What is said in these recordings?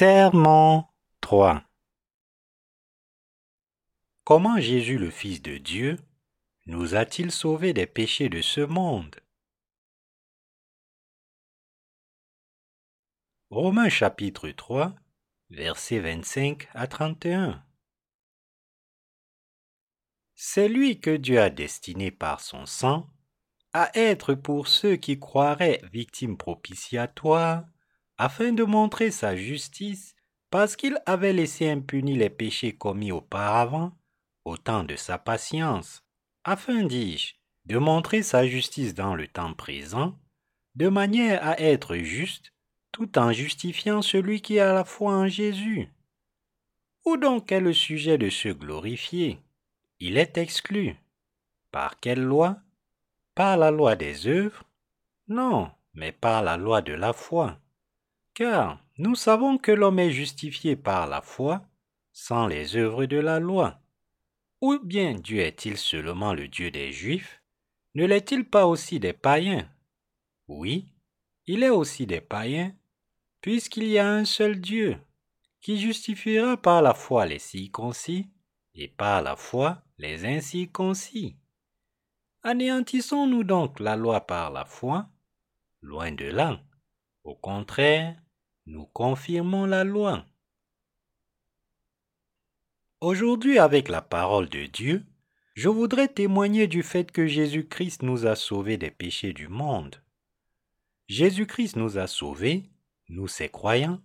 Sermon 3 Comment Jésus le Fils de Dieu nous a-t-il sauvés des péchés de ce monde? Romains chapitre 3, versets 25 à 31 C'est lui que Dieu a destiné par son sang à être pour ceux qui croiraient victimes propitiatoires afin de montrer sa justice, parce qu'il avait laissé impunis les péchés commis auparavant, au temps de sa patience, afin, dis-je, de montrer sa justice dans le temps présent, de manière à être juste, tout en justifiant celui qui a la foi en Jésus. Où donc est le sujet de se glorifier? Il est exclu. Par quelle loi? Par la loi des œuvres? Non, mais par la loi de la foi. Car nous savons que l'homme est justifié par la foi sans les œuvres de la loi. Ou bien Dieu est-il seulement le Dieu des Juifs? Ne l'est-il pas aussi des païens? Oui, il est aussi des païens, puisqu'il y a un seul Dieu, qui justifiera par la foi les circoncis et par la foi les incirconcis. Anéantissons-nous donc la loi par la foi? Loin de là. Au contraire, nous confirmons la loi. Aujourd'hui, avec la parole de Dieu, je voudrais témoigner du fait que Jésus-Christ nous a sauvés des péchés du monde. Jésus-Christ nous a sauvés, nous ses croyants,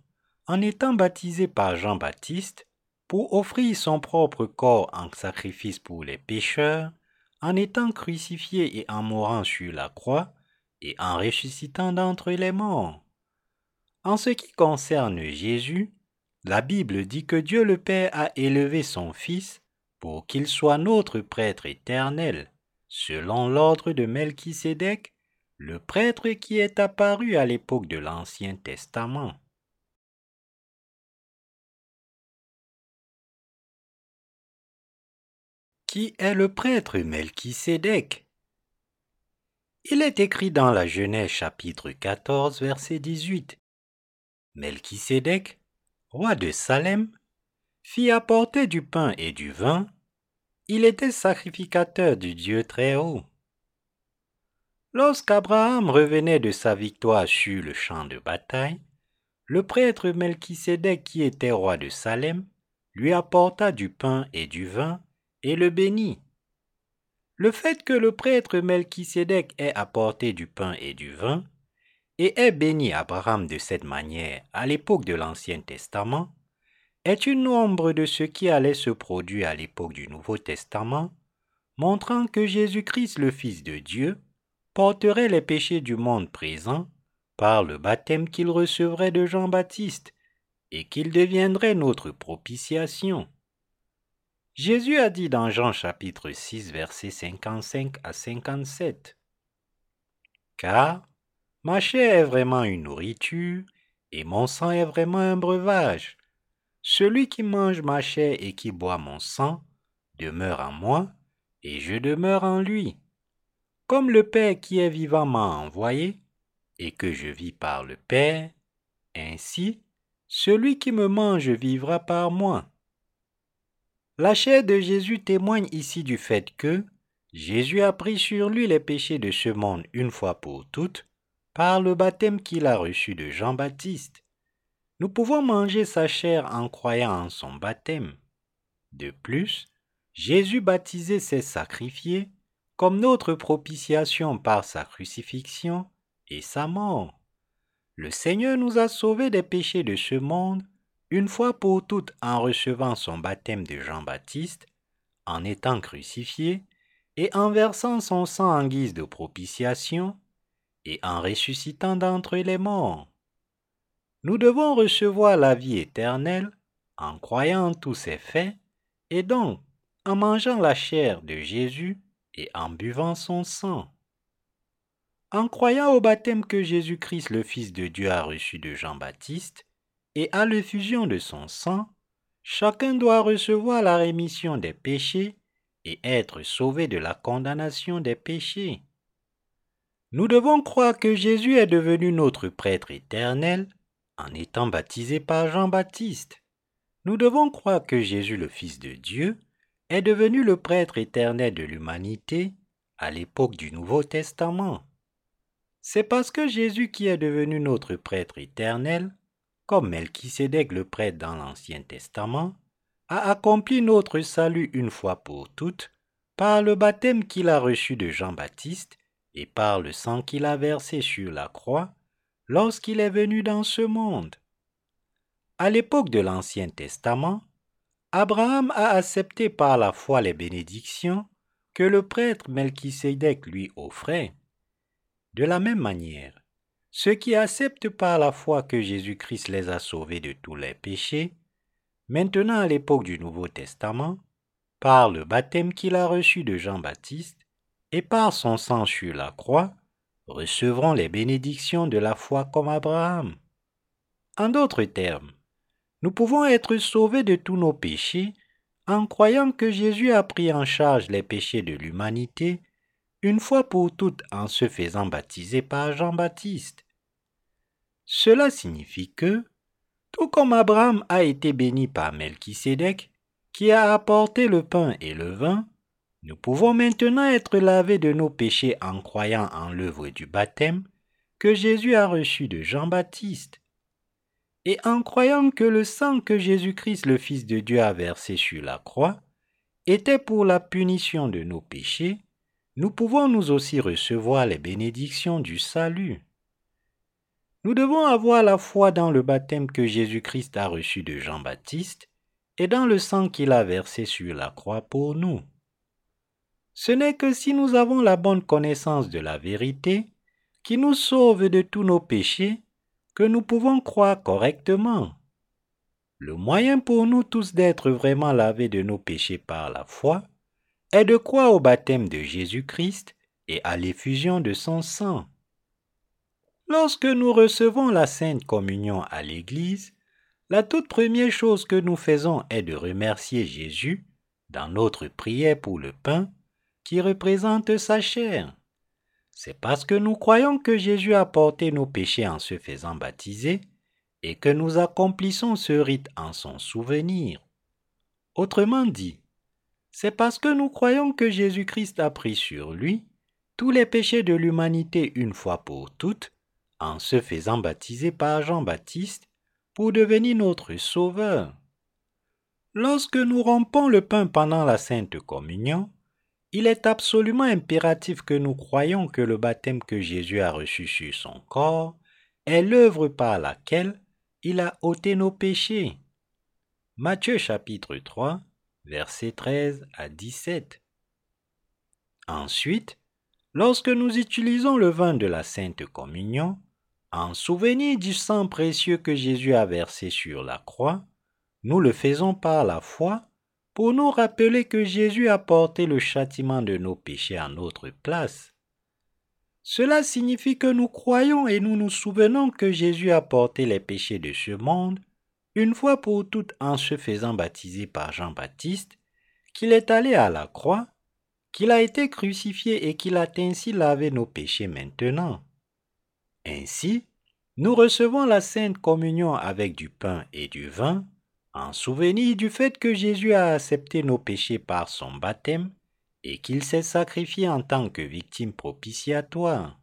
en étant baptisés par Jean-Baptiste pour offrir son propre corps en sacrifice pour les pécheurs, en étant crucifié et en mourant sur la croix, et en ressuscitant d'entre les morts. En ce qui concerne Jésus, la Bible dit que Dieu le Père a élevé son Fils pour qu'il soit notre prêtre éternel, selon l'ordre de Melchisédek, le prêtre qui est apparu à l'époque de l'Ancien Testament. Qui est le prêtre Melchisédek? Il est écrit dans la Genèse chapitre 14 verset 18. Melchisédek, roi de Salem, fit apporter du pain et du vin. Il était sacrificateur du Dieu très haut. Lorsqu'Abraham revenait de sa victoire sur le champ de bataille, le prêtre Melchisédek, qui était roi de Salem, lui apporta du pain et du vin et le bénit. Le fait que le prêtre Melchisédek ait apporté du pain et du vin et est béni Abraham de cette manière à l'époque de l'Ancien Testament, est une ombre de ce qui allait se produire à l'époque du Nouveau Testament, montrant que Jésus-Christ, le Fils de Dieu, porterait les péchés du monde présent par le baptême qu'il recevrait de Jean-Baptiste et qu'il deviendrait notre propitiation? Jésus a dit dans Jean chapitre 6 versets 55 à 57 Car Ma chair est vraiment une nourriture, et mon sang est vraiment un breuvage. Celui qui mange ma chair et qui boit mon sang demeure en moi, et je demeure en lui. Comme le Père qui est vivant m'a envoyé, et que je vis par le Père, ainsi celui qui me mange vivra par moi. La chair de Jésus témoigne ici du fait que Jésus a pris sur lui les péchés de ce monde une fois pour toutes, par le baptême qu'il a reçu de Jean-Baptiste. Nous pouvons manger sa chair en croyant en son baptême. De plus, Jésus baptisé s'est sacrifié comme notre propitiation par sa crucifixion et sa mort. Le Seigneur nous a sauvés des péchés de ce monde une fois pour toutes en recevant son baptême de Jean-Baptiste, en étant crucifié et en versant son sang en guise de propitiation et en ressuscitant d'entre les morts. Nous devons recevoir la vie éternelle en croyant tous ces faits, et donc en mangeant la chair de Jésus et en buvant son sang. En croyant au baptême que Jésus-Christ le Fils de Dieu a reçu de Jean-Baptiste et à l'effusion de son sang, chacun doit recevoir la rémission des péchés et être sauvé de la condamnation des péchés. Nous devons croire que Jésus est devenu notre prêtre éternel en étant baptisé par Jean-Baptiste. Nous devons croire que Jésus, le Fils de Dieu, est devenu le prêtre éternel de l'humanité à l'époque du Nouveau Testament. C'est parce que Jésus qui est devenu notre prêtre éternel, comme Melchisédek le prêtre dans l'Ancien Testament, a accompli notre salut une fois pour toutes par le baptême qu'il a reçu de Jean-Baptiste et par le sang qu'il a versé sur la croix lorsqu'il est venu dans ce monde. À l'époque de l'Ancien Testament, Abraham a accepté par la foi les bénédictions que le prêtre Melchisédek lui offrait. De la même manière, ceux qui acceptent par la foi que Jésus-Christ les a sauvés de tous les péchés, maintenant à l'époque du Nouveau Testament, par le baptême qu'il a reçu de Jean-Baptiste et par son sang sur la croix, recevront les bénédictions de la foi comme Abraham. En d'autres termes, nous pouvons être sauvés de tous nos péchés en croyant que Jésus a pris en charge les péchés de l'humanité une fois pour toutes en se faisant baptiser par Jean-Baptiste. Cela signifie que, tout comme Abraham a été béni par Melchisédek, qui a apporté le pain et le vin, nous pouvons maintenant être lavés de nos péchés en croyant en l'œuvre du baptême que Jésus a reçu de Jean-Baptiste. Et en croyant que le sang que Jésus-Christ le Fils de Dieu a versé sur la croix était pour la punition de nos péchés, nous pouvons nous aussi recevoir les bénédictions du salut. Nous devons avoir la foi dans le baptême que Jésus-Christ a reçu de Jean-Baptiste et dans le sang qu'il a versé sur la croix pour nous. Ce n'est que si nous avons la bonne connaissance de la vérité, qui nous sauve de tous nos péchés, que nous pouvons croire correctement. Le moyen pour nous tous d'être vraiment lavés de nos péchés par la foi est de croire au baptême de Jésus-Christ et à l'effusion de son sang. Lorsque nous recevons la Sainte Communion à l'Église, la toute première chose que nous faisons est de remercier Jésus dans notre prière pour le pain qui représente sa chair. C'est parce que nous croyons que Jésus a porté nos péchés en se faisant baptiser et que nous accomplissons ce rite en son souvenir. Autrement dit, c'est parce que nous croyons que Jésus-Christ a pris sur lui tous les péchés de l'humanité une fois pour toutes, en se faisant baptiser par Jean-Baptiste pour devenir notre Sauveur. Lorsque nous rompons le pain pendant la Sainte Communion, il est absolument impératif que nous croyions que le baptême que Jésus a reçu sur son corps est l'œuvre par laquelle il a ôté nos péchés. Matthieu chapitre 3, versets 13 à 17. Ensuite, lorsque nous utilisons le vin de la Sainte Communion, en souvenir du sang précieux que Jésus a versé sur la croix, nous le faisons par la foi pour nous rappeler que Jésus a porté le châtiment de nos péchés à notre place. Cela signifie que nous croyons et nous nous souvenons que Jésus a porté les péchés de ce monde une fois pour toutes en se faisant baptiser par Jean-Baptiste, qu'il est allé à la croix, qu'il a été crucifié et qu'il a ainsi lavé nos péchés maintenant. Ainsi, nous recevons la sainte communion avec du pain et du vin, en souvenir du fait que Jésus a accepté nos péchés par son baptême et qu'il s'est sacrifié en tant que victime propitiatoire.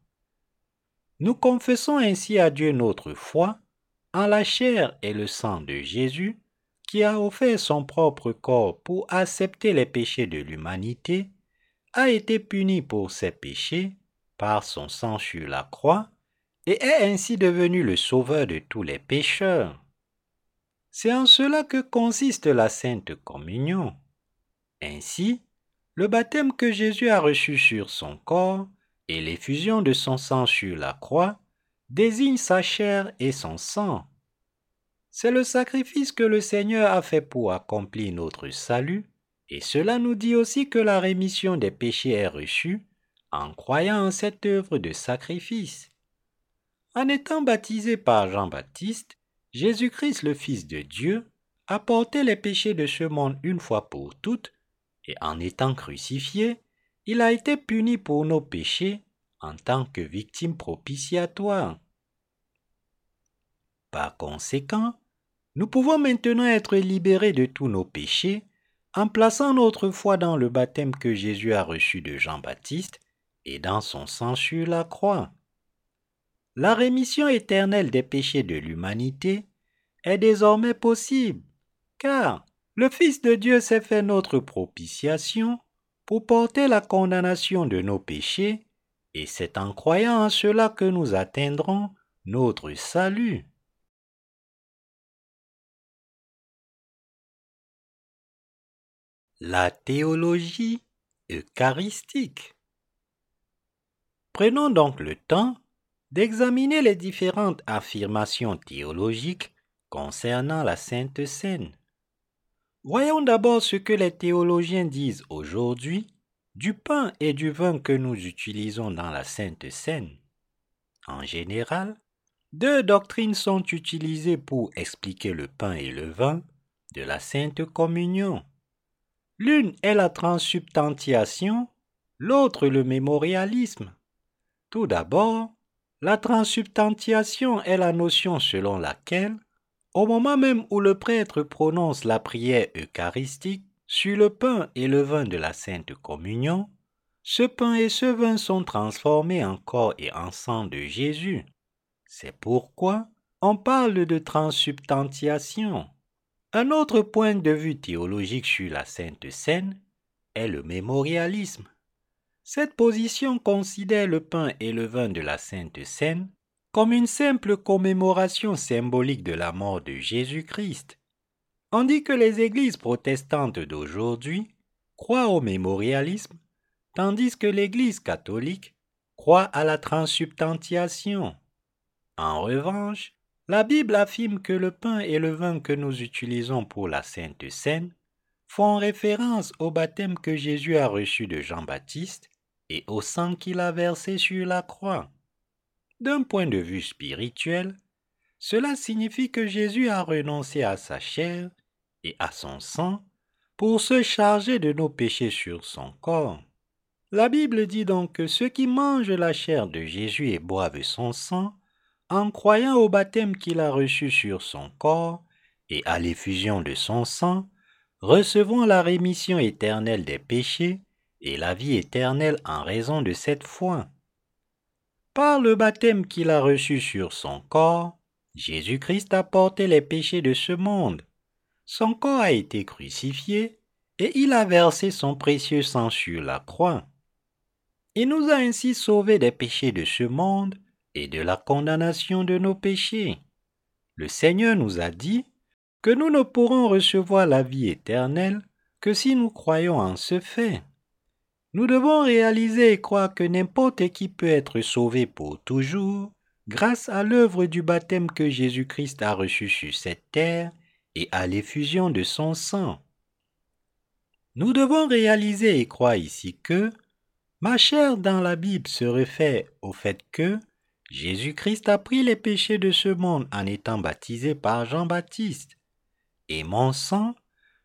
Nous confessons ainsi à Dieu notre foi en la chair et le sang de Jésus, qui a offert son propre corps pour accepter les péchés de l'humanité, a été puni pour ses péchés par son sang sur la croix, et est ainsi devenu le sauveur de tous les pécheurs. C'est en cela que consiste la Sainte Communion. Ainsi, le baptême que Jésus a reçu sur son corps et l'effusion de son sang sur la croix désignent sa chair et son sang. C'est le sacrifice que le Seigneur a fait pour accomplir notre salut, et cela nous dit aussi que la rémission des péchés est reçue en croyant en cette œuvre de sacrifice. En étant baptisé par Jean-Baptiste, Jésus-Christ, le Fils de Dieu, a porté les péchés de ce monde une fois pour toutes, et en étant crucifié, il a été puni pour nos péchés en tant que victime propitiatoire. Par conséquent, nous pouvons maintenant être libérés de tous nos péchés en plaçant notre foi dans le baptême que Jésus a reçu de Jean-Baptiste et dans son sang sur la croix. La rémission éternelle des péchés de l'humanité est désormais possible, car le Fils de Dieu s'est fait notre propitiation pour porter la condamnation de nos péchés, et c'est en croyant en cela que nous atteindrons notre salut. La théologie eucharistique. Prenons donc le temps d'examiner les différentes affirmations théologiques concernant la Sainte Seine. Voyons d'abord ce que les théologiens disent aujourd'hui du pain et du vin que nous utilisons dans la Sainte Seine. En général, deux doctrines sont utilisées pour expliquer le pain et le vin de la Sainte Communion. L'une est la transsubstantiation, l'autre le mémorialisme. Tout d'abord, la transsubstantiation est la notion selon laquelle, au moment même où le prêtre prononce la prière eucharistique sur le pain et le vin de la Sainte Communion, ce pain et ce vin sont transformés en corps et en sang de Jésus. C'est pourquoi on parle de transsubstantiation. Un autre point de vue théologique sur la Sainte Seine est le mémorialisme. Cette position considère le pain et le vin de la Sainte Seine comme une simple commémoration symbolique de la mort de Jésus-Christ. On dit que les églises protestantes d'aujourd'hui croient au mémorialisme, tandis que l'Église catholique croit à la transsubstantiation. En revanche, la Bible affirme que le pain et le vin que nous utilisons pour la Sainte Seine font référence au baptême que Jésus a reçu de Jean-Baptiste et au sang qu'il a versé sur la croix. D'un point de vue spirituel, cela signifie que Jésus a renoncé à sa chair et à son sang pour se charger de nos péchés sur son corps. La Bible dit donc que ceux qui mangent la chair de Jésus et boivent son sang en croyant au baptême qu'il a reçu sur son corps et à l'effusion de son sang, recevons la rémission éternelle des péchés et la vie éternelle en raison de cette foi. Par le baptême qu'il a reçu sur son corps, Jésus-Christ a porté les péchés de ce monde. Son corps a été crucifié et il a versé son précieux sang sur la croix. Il nous a ainsi sauvés des péchés de ce monde et de la condamnation de nos péchés. Le Seigneur nous a dit que nous ne pourrons recevoir la vie éternelle que si nous croyons en ce fait. Nous devons réaliser et croire que n'importe qui peut être sauvé pour toujours grâce à l'œuvre du baptême que Jésus-Christ a reçu sur cette terre et à l'effusion de son sang. Nous devons réaliser et croire ici que ma chair dans la Bible se réfère au fait que Jésus-Christ a pris les péchés de ce monde en étant baptisé par Jean-Baptiste. Et mon sang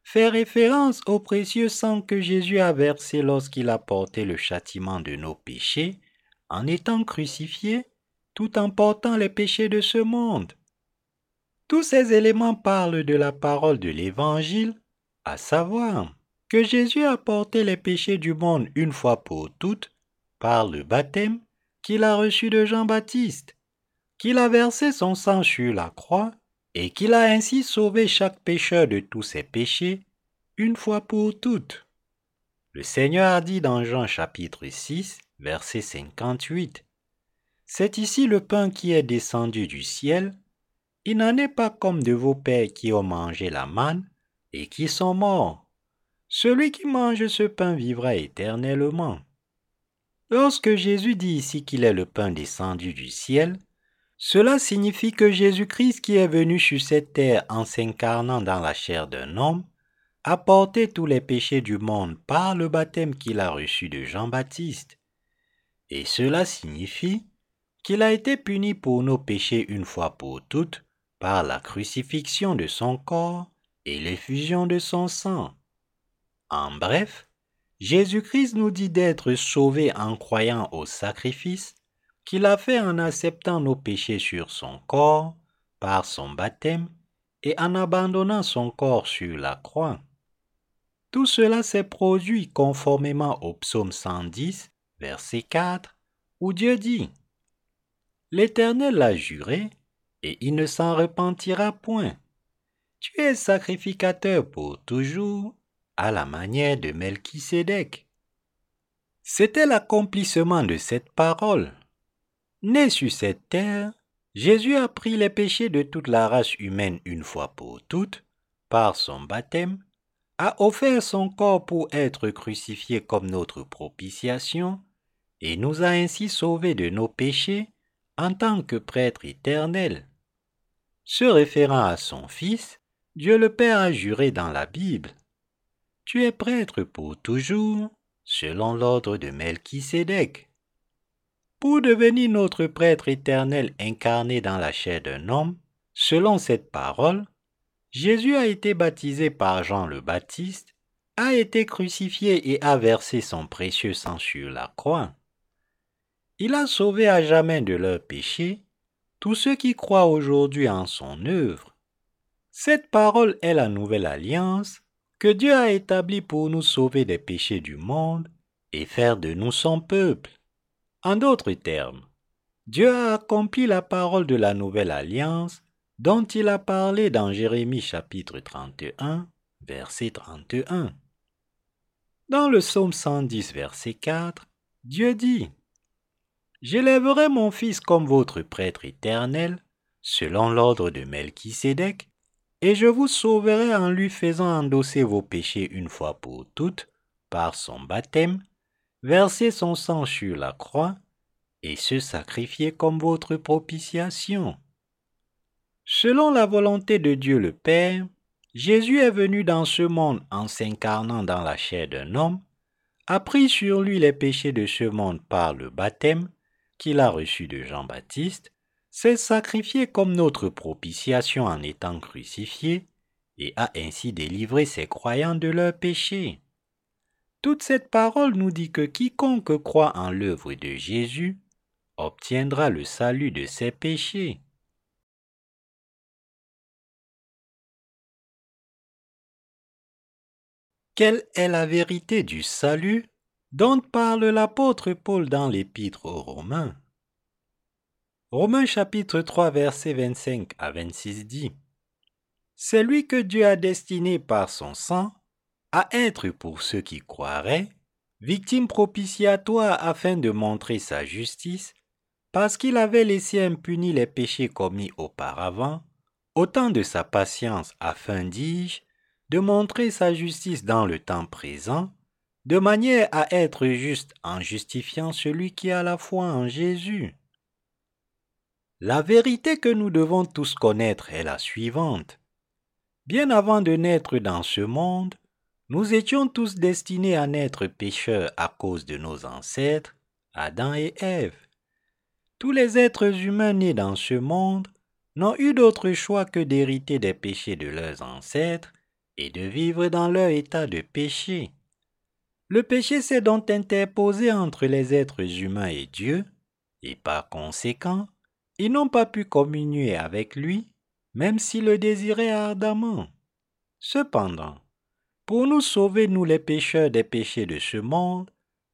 fait référence au précieux sang que Jésus a versé lorsqu'il a porté le châtiment de nos péchés en étant crucifié tout en portant les péchés de ce monde. Tous ces éléments parlent de la parole de l'Évangile, à savoir que Jésus a porté les péchés du monde une fois pour toutes par le baptême qu'il a reçu de Jean-Baptiste, qu'il a versé son sang sur la croix et qu'il a ainsi sauvé chaque pécheur de tous ses péchés une fois pour toutes. Le Seigneur a dit dans Jean chapitre 6, verset 58, C'est ici le pain qui est descendu du ciel. Il n'en est pas comme de vos pères qui ont mangé la manne et qui sont morts. Celui qui mange ce pain vivra éternellement. Lorsque Jésus dit ici qu'il est le pain descendu du ciel, cela signifie que Jésus-Christ qui est venu sur cette terre en s'incarnant dans la chair d'un homme, a porté tous les péchés du monde par le baptême qu'il a reçu de Jean-Baptiste. Et cela signifie qu'il a été puni pour nos péchés une fois pour toutes par la crucifixion de son corps et l'effusion de son sang. En bref, Jésus-Christ nous dit d'être sauvés en croyant au sacrifice qu'il a fait en acceptant nos péchés sur son corps, par son baptême et en abandonnant son corps sur la croix. Tout cela s'est produit conformément au psaume 110, verset 4, où Dieu dit L'Éternel l'a juré, et il ne s'en repentira point. Tu es sacrificateur pour toujours, à la manière de Melchisédek. C'était l'accomplissement de cette parole. Né sur cette terre, Jésus a pris les péchés de toute la race humaine une fois pour toutes, par son baptême, a offert son corps pour être crucifié comme notre propitiation, et nous a ainsi sauvés de nos péchés en tant que prêtre éternel. Se référant à son Fils, Dieu le Père a juré dans la Bible. Tu es prêtre pour toujours, selon l'ordre de Melchisédek. Pour devenir notre prêtre éternel incarné dans la chair d'un homme, selon cette parole, Jésus a été baptisé par Jean le Baptiste, a été crucifié et a versé son précieux sang sur la croix. Il a sauvé à jamais de leurs péchés tous ceux qui croient aujourd'hui en son œuvre. Cette parole est la nouvelle alliance que Dieu a établie pour nous sauver des péchés du monde et faire de nous son peuple. En d'autres termes, Dieu a accompli la parole de la nouvelle alliance dont il a parlé dans Jérémie chapitre 31, verset 31. Dans le psaume 110, verset 4, Dieu dit J'élèverai mon fils comme votre prêtre éternel, selon l'ordre de Melchisédek, et je vous sauverai en lui faisant endosser vos péchés une fois pour toutes, par son baptême, verser son sang sur la croix, et se sacrifier comme votre propitiation. Selon la volonté de Dieu le Père, Jésus est venu dans ce monde en s'incarnant dans la chair d'un homme, a pris sur lui les péchés de ce monde par le baptême, qu'il a reçu de Jean-Baptiste, s'est sacrifié comme notre propitiation en étant crucifié, et a ainsi délivré ses croyants de leurs péchés. Toute cette parole nous dit que quiconque croit en l'œuvre de Jésus obtiendra le salut de ses péchés. Quelle est la vérité du salut dont parle l'apôtre Paul dans l'épître aux Romains? Romains chapitre 3 versets 25 à 26 dit C'est lui que Dieu a destiné par son sang à être pour ceux qui croiraient, victime propitiatoire afin de montrer sa justice, parce qu'il avait laissé impunis les péchés commis auparavant, autant de sa patience afin, dis-je, de montrer sa justice dans le temps présent, de manière à être juste en justifiant celui qui a la foi en Jésus. La vérité que nous devons tous connaître est la suivante. Bien avant de naître dans ce monde, nous étions tous destinés à naître pécheurs à cause de nos ancêtres, Adam et Ève. Tous les êtres humains nés dans ce monde n'ont eu d'autre choix que d'hériter des péchés de leurs ancêtres et de vivre dans leur état de péché. Le péché s'est donc interposé entre les êtres humains et Dieu, et par conséquent, ils n'ont pas pu communier avec lui, même s'ils le désiraient ardemment. Cependant, pour nous sauver, nous les pécheurs des péchés de ce monde,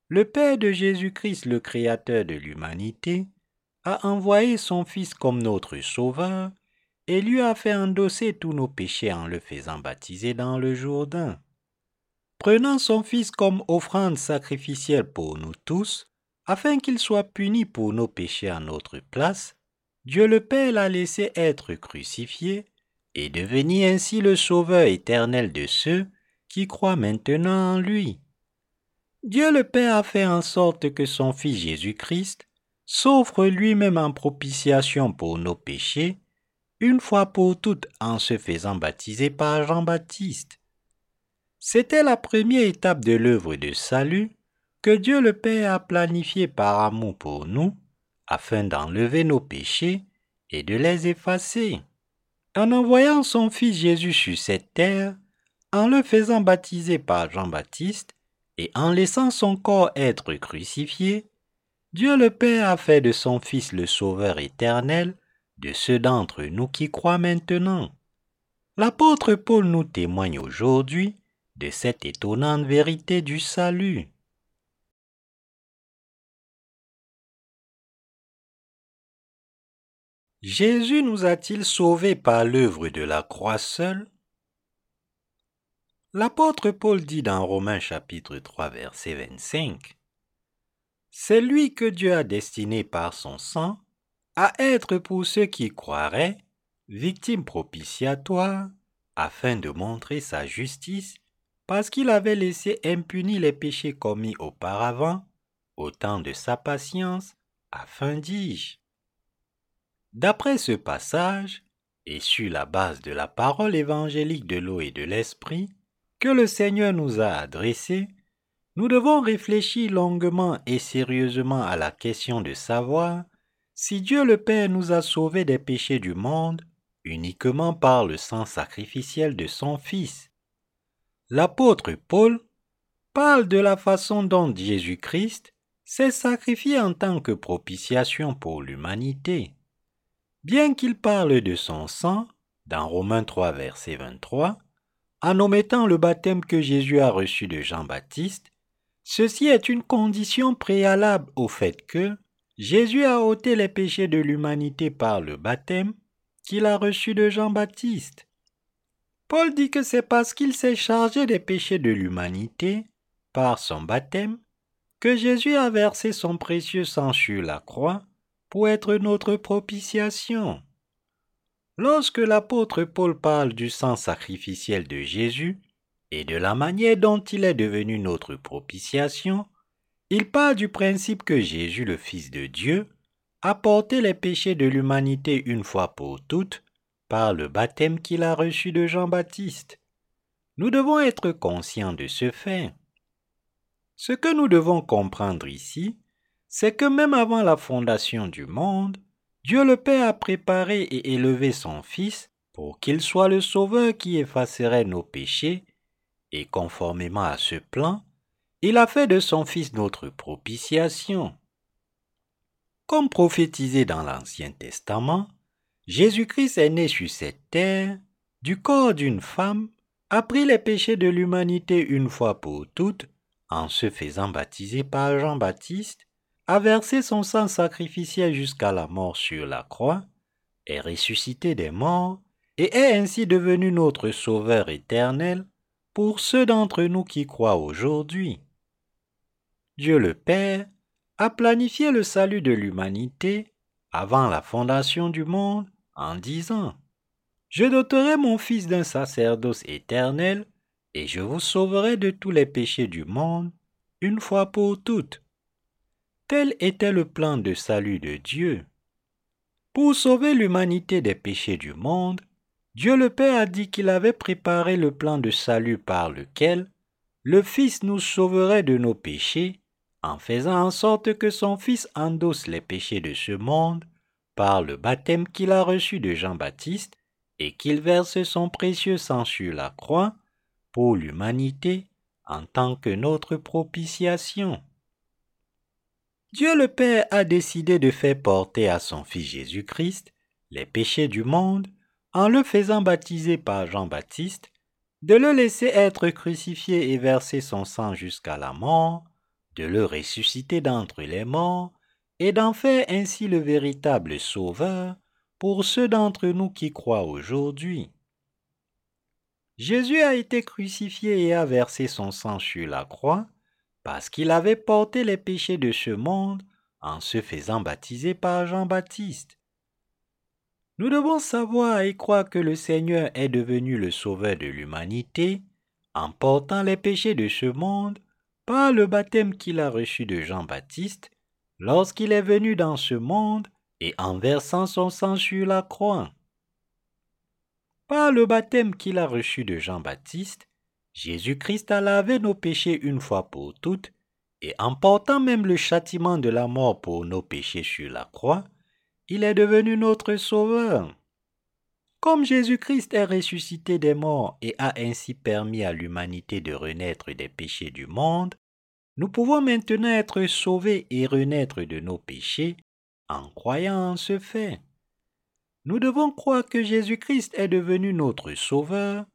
le Père de Jésus-Christ, le Créateur de l'humanité, a envoyé son Fils comme notre Sauveur et lui a fait endosser tous nos péchés en le faisant baptiser dans le Jourdain. Prenant son Fils comme offrande sacrificielle pour nous tous, afin qu'il soit puni pour nos péchés à notre place, Dieu le Père l'a laissé être crucifié et devenir ainsi le Sauveur éternel de ceux qui croient maintenant en lui. Dieu le Père a fait en sorte que son Fils Jésus-Christ s'offre lui-même en propitiation pour nos péchés, une fois pour toutes en se faisant baptiser par Jean-Baptiste. C'était la première étape de l'œuvre de salut que Dieu le Père a planifiée par amour pour nous, afin d'enlever nos péchés et de les effacer. En envoyant son Fils Jésus sur cette terre, en le faisant baptiser par Jean-Baptiste et en laissant son corps être crucifié, Dieu le Père a fait de son Fils le Sauveur éternel de ceux d'entre nous qui croient maintenant. L'apôtre Paul nous témoigne aujourd'hui de cette étonnante vérité du salut. Jésus nous a-t-il sauvés par l'œuvre de la croix seule? L'apôtre Paul dit dans Romains chapitre 3 verset 25 C'est lui que Dieu a destiné par son sang à être pour ceux qui croiraient victime propitiatoire afin de montrer sa justice parce qu'il avait laissé impunis les péchés commis auparavant au temps de sa patience afin dis-je D'après ce passage, et sur la base de la parole évangélique de l'eau et de l'esprit que le Seigneur nous a adressée, nous devons réfléchir longuement et sérieusement à la question de savoir si Dieu le Père nous a sauvés des péchés du monde uniquement par le sang sacrificiel de son Fils. L'apôtre Paul parle de la façon dont Jésus-Christ s'est sacrifié en tant que propitiation pour l'humanité. Bien qu'il parle de son sang, dans Romains 3, verset 23, en omettant le baptême que Jésus a reçu de Jean-Baptiste, ceci est une condition préalable au fait que Jésus a ôté les péchés de l'humanité par le baptême qu'il a reçu de Jean-Baptiste. Paul dit que c'est parce qu'il s'est chargé des péchés de l'humanité par son baptême que Jésus a versé son précieux sang sur la croix pour être notre propitiation. Lorsque l'apôtre Paul parle du sang sacrificiel de Jésus et de la manière dont il est devenu notre propitiation, il parle du principe que Jésus, le Fils de Dieu, a porté les péchés de l'humanité une fois pour toutes par le baptême qu'il a reçu de Jean-Baptiste. Nous devons être conscients de ce fait. Ce que nous devons comprendre ici, c'est que même avant la fondation du monde, Dieu le Père a préparé et élevé son Fils pour qu'il soit le Sauveur qui effacerait nos péchés, et conformément à ce plan, il a fait de son Fils notre propitiation. Comme prophétisé dans l'Ancien Testament, Jésus-Christ est né sur cette terre, du corps d'une femme, a pris les péchés de l'humanité une fois pour toutes, en se faisant baptiser par Jean-Baptiste, a versé son sang sacrificiel jusqu'à la mort sur la croix, est ressuscité des morts, et est ainsi devenu notre Sauveur éternel pour ceux d'entre nous qui croient aujourd'hui. Dieu le Père a planifié le salut de l'humanité avant la fondation du monde en disant Je doterai mon Fils d'un sacerdoce éternel, et je vous sauverai de tous les péchés du monde, une fois pour toutes. Tel était le plan de salut de Dieu. Pour sauver l'humanité des péchés du monde, Dieu le Père a dit qu'il avait préparé le plan de salut par lequel le Fils nous sauverait de nos péchés en faisant en sorte que son Fils endosse les péchés de ce monde par le baptême qu'il a reçu de Jean-Baptiste et qu'il verse son précieux sang sur la croix pour l'humanité en tant que notre propitiation. Dieu le Père a décidé de faire porter à son Fils Jésus-Christ les péchés du monde en le faisant baptiser par Jean-Baptiste, de le laisser être crucifié et verser son sang jusqu'à la mort, de le ressusciter d'entre les morts, et d'en faire ainsi le véritable Sauveur pour ceux d'entre nous qui croient aujourd'hui. Jésus a été crucifié et a versé son sang sur la croix parce qu'il avait porté les péchés de ce monde en se faisant baptiser par Jean-Baptiste. Nous devons savoir et croire que le Seigneur est devenu le Sauveur de l'humanité en portant les péchés de ce monde par le baptême qu'il a reçu de Jean-Baptiste lorsqu'il est venu dans ce monde et en versant son sang sur la croix. Par le baptême qu'il a reçu de Jean-Baptiste, Jésus-Christ a lavé nos péchés une fois pour toutes, et en portant même le châtiment de la mort pour nos péchés sur la croix, il est devenu notre Sauveur. Comme Jésus-Christ est ressuscité des morts et a ainsi permis à l'humanité de renaître des péchés du monde, nous pouvons maintenant être sauvés et renaître de nos péchés en croyant en ce fait. nous devons croire que Jésus-Christ est devenu notre Sauveur,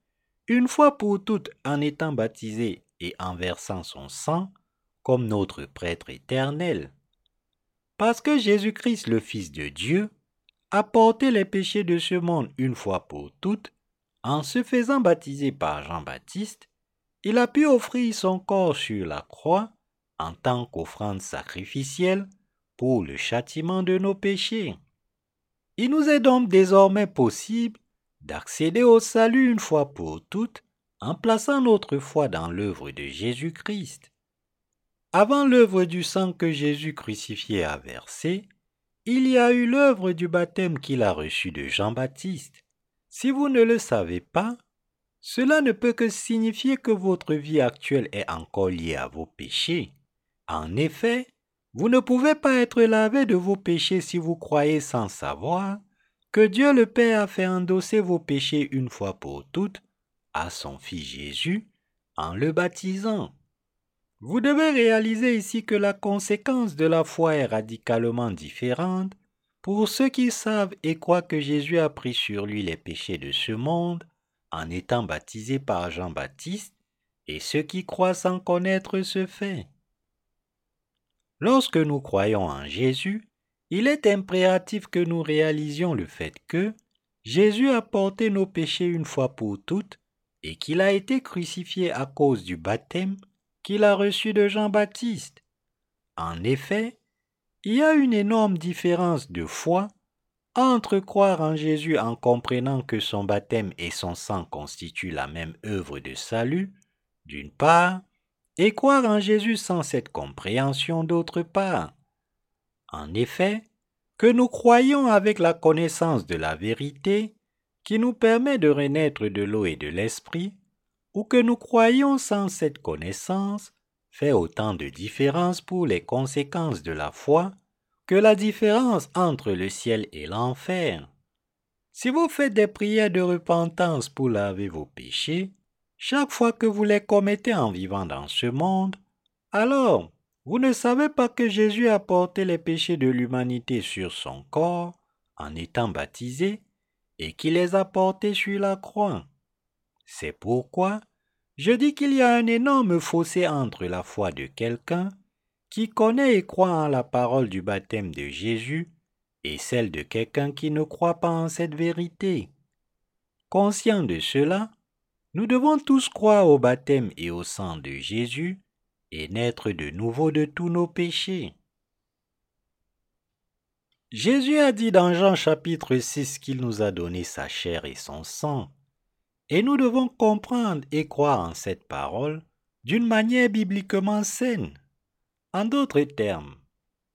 une fois pour toutes en étant baptisé et en versant son sang comme notre prêtre éternel. Parce que Jésus-Christ, le Fils de Dieu, a porté les péchés de ce monde une fois pour toutes, en se faisant baptiser par Jean-Baptiste, il a pu offrir son corps sur la croix en tant qu'offrande sacrificielle pour le châtiment de nos péchés. Il nous est donc désormais possible d'accéder au salut une fois pour toutes en plaçant notre foi dans l'œuvre de Jésus-Christ. Avant l'œuvre du sang que Jésus crucifié a versé, il y a eu l'œuvre du baptême qu'il a reçu de Jean-Baptiste. Si vous ne le savez pas, cela ne peut que signifier que votre vie actuelle est encore liée à vos péchés. En effet, vous ne pouvez pas être lavé de vos péchés si vous croyez sans savoir que Dieu le Père a fait endosser vos péchés une fois pour toutes à son Fils Jésus en le baptisant. Vous devez réaliser ici que la conséquence de la foi est radicalement différente pour ceux qui savent et croient que Jésus a pris sur lui les péchés de ce monde en étant baptisé par Jean-Baptiste et ceux qui croient sans connaître ce fait. Lorsque nous croyons en Jésus, il est impératif que nous réalisions le fait que Jésus a porté nos péchés une fois pour toutes et qu'il a été crucifié à cause du baptême qu'il a reçu de Jean-Baptiste. En effet, il y a une énorme différence de foi entre croire en Jésus en comprenant que son baptême et son sang constituent la même œuvre de salut, d'une part, et croire en Jésus sans cette compréhension d'autre part. En effet, que nous croyons avec la connaissance de la vérité, qui nous permet de renaître de l'eau et de l'esprit, ou que nous croyons sans cette connaissance, fait autant de différence pour les conséquences de la foi que la différence entre le ciel et l'enfer. Si vous faites des prières de repentance pour laver vos péchés, chaque fois que vous les commettez en vivant dans ce monde, alors vous ne savez pas que Jésus a porté les péchés de l'humanité sur son corps en étant baptisé et qui les a portés sur la croix. C'est pourquoi je dis qu'il y a un énorme fossé entre la foi de quelqu'un qui connaît et croit en la parole du baptême de Jésus et celle de quelqu'un qui ne croit pas en cette vérité. Conscient de cela, nous devons tous croire au baptême et au sang de Jésus et naître de nouveau de tous nos péchés. Jésus a dit dans Jean chapitre 6 qu'il nous a donné sa chair et son sang, et nous devons comprendre et croire en cette parole d'une manière bibliquement saine. En d'autres termes,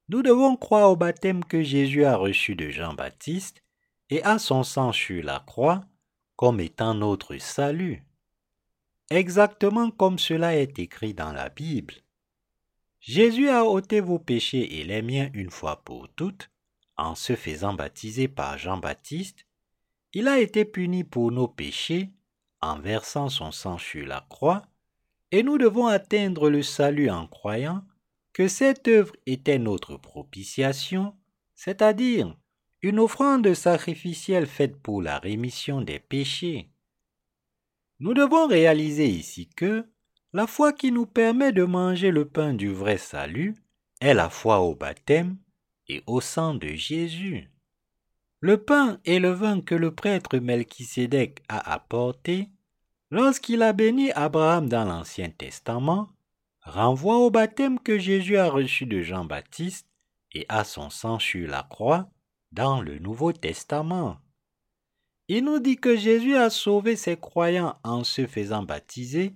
nous devons croire au baptême que Jésus a reçu de Jean-Baptiste et à son sang sur la croix comme étant notre salut. Exactement comme cela est écrit dans la Bible. Jésus a ôté vos péchés et les miens une fois pour toutes en se faisant baptiser par Jean-Baptiste, il a été puni pour nos péchés en versant son sang sur la croix, et nous devons atteindre le salut en croyant que cette œuvre était notre propitiation, c'est-à-dire une offrande sacrificielle faite pour la rémission des péchés. Nous devons réaliser ici que la foi qui nous permet de manger le pain du vrai salut est la foi au baptême et au sang de Jésus. Le pain et le vin que le prêtre Melchisédek a apportés lorsqu'il a béni Abraham dans l'Ancien Testament renvoient au baptême que Jésus a reçu de Jean-Baptiste et à son sang sur la croix dans le Nouveau Testament. Il nous dit que Jésus a sauvé ses croyants en se faisant baptiser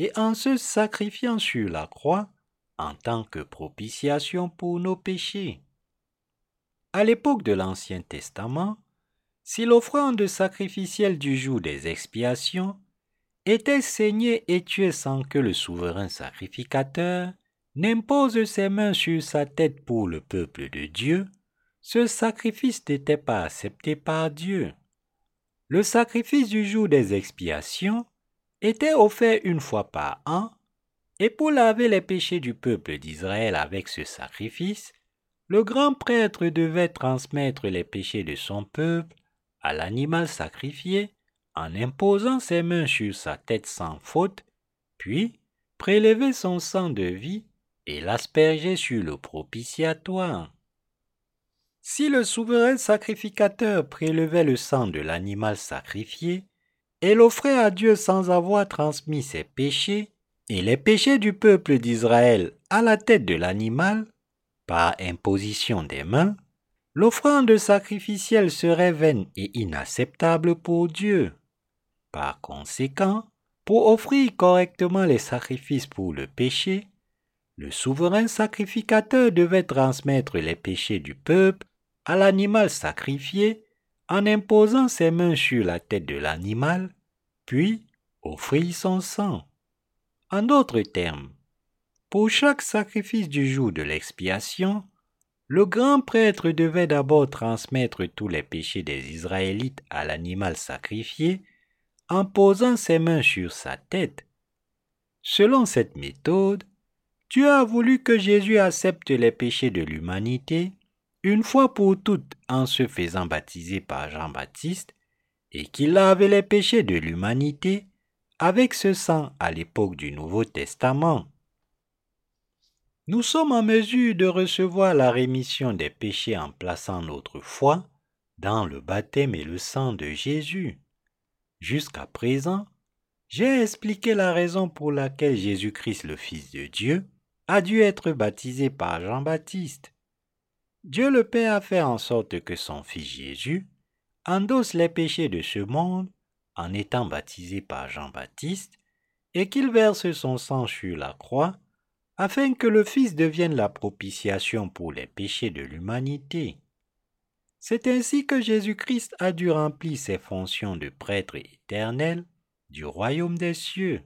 et en se sacrifiant sur la croix en tant que propitiation pour nos péchés. À l'époque de l'Ancien Testament, si l'offrande sacrificielle du jour des expiations était saignée et tuée sans que le souverain sacrificateur n'impose ses mains sur sa tête pour le peuple de Dieu, ce sacrifice n'était pas accepté par Dieu. Le sacrifice du jour des expiations était offert une fois par an, et pour laver les péchés du peuple d'Israël avec ce sacrifice, le grand prêtre devait transmettre les péchés de son peuple à l'animal sacrifié en imposant ses mains sur sa tête sans faute, puis prélever son sang de vie et l'asperger sur le propitiatoire. Si le souverain sacrificateur prélevait le sang de l'animal sacrifié et l'offrait à Dieu sans avoir transmis ses péchés et les péchés du peuple d'Israël à la tête de l'animal, par imposition des mains, l'offrande sacrificielle serait vaine et inacceptable pour Dieu. Par conséquent, pour offrir correctement les sacrifices pour le péché, le souverain sacrificateur devait transmettre les péchés du peuple à l'animal sacrifié en imposant ses mains sur la tête de l'animal, puis offrir son sang. En d'autres termes, pour chaque sacrifice du jour de l'expiation, le grand prêtre devait d'abord transmettre tous les péchés des Israélites à l'animal sacrifié en posant ses mains sur sa tête. Selon cette méthode, Dieu a voulu que Jésus accepte les péchés de l'humanité une fois pour toutes en se faisant baptiser par Jean-Baptiste et qu'il lave les péchés de l'humanité avec ce sang à l'époque du Nouveau Testament. Nous sommes en mesure de recevoir la rémission des péchés en plaçant notre foi dans le baptême et le sang de Jésus. Jusqu'à présent, j'ai expliqué la raison pour laquelle Jésus-Christ le Fils de Dieu a dû être baptisé par Jean-Baptiste. Dieu le Père a fait en sorte que son Fils Jésus endosse les péchés de ce monde en étant baptisé par Jean-Baptiste et qu'il verse son sang sur la croix afin que le Fils devienne la propitiation pour les péchés de l'humanité. C'est ainsi que Jésus-Christ a dû remplir ses fonctions de prêtre éternel du royaume des cieux.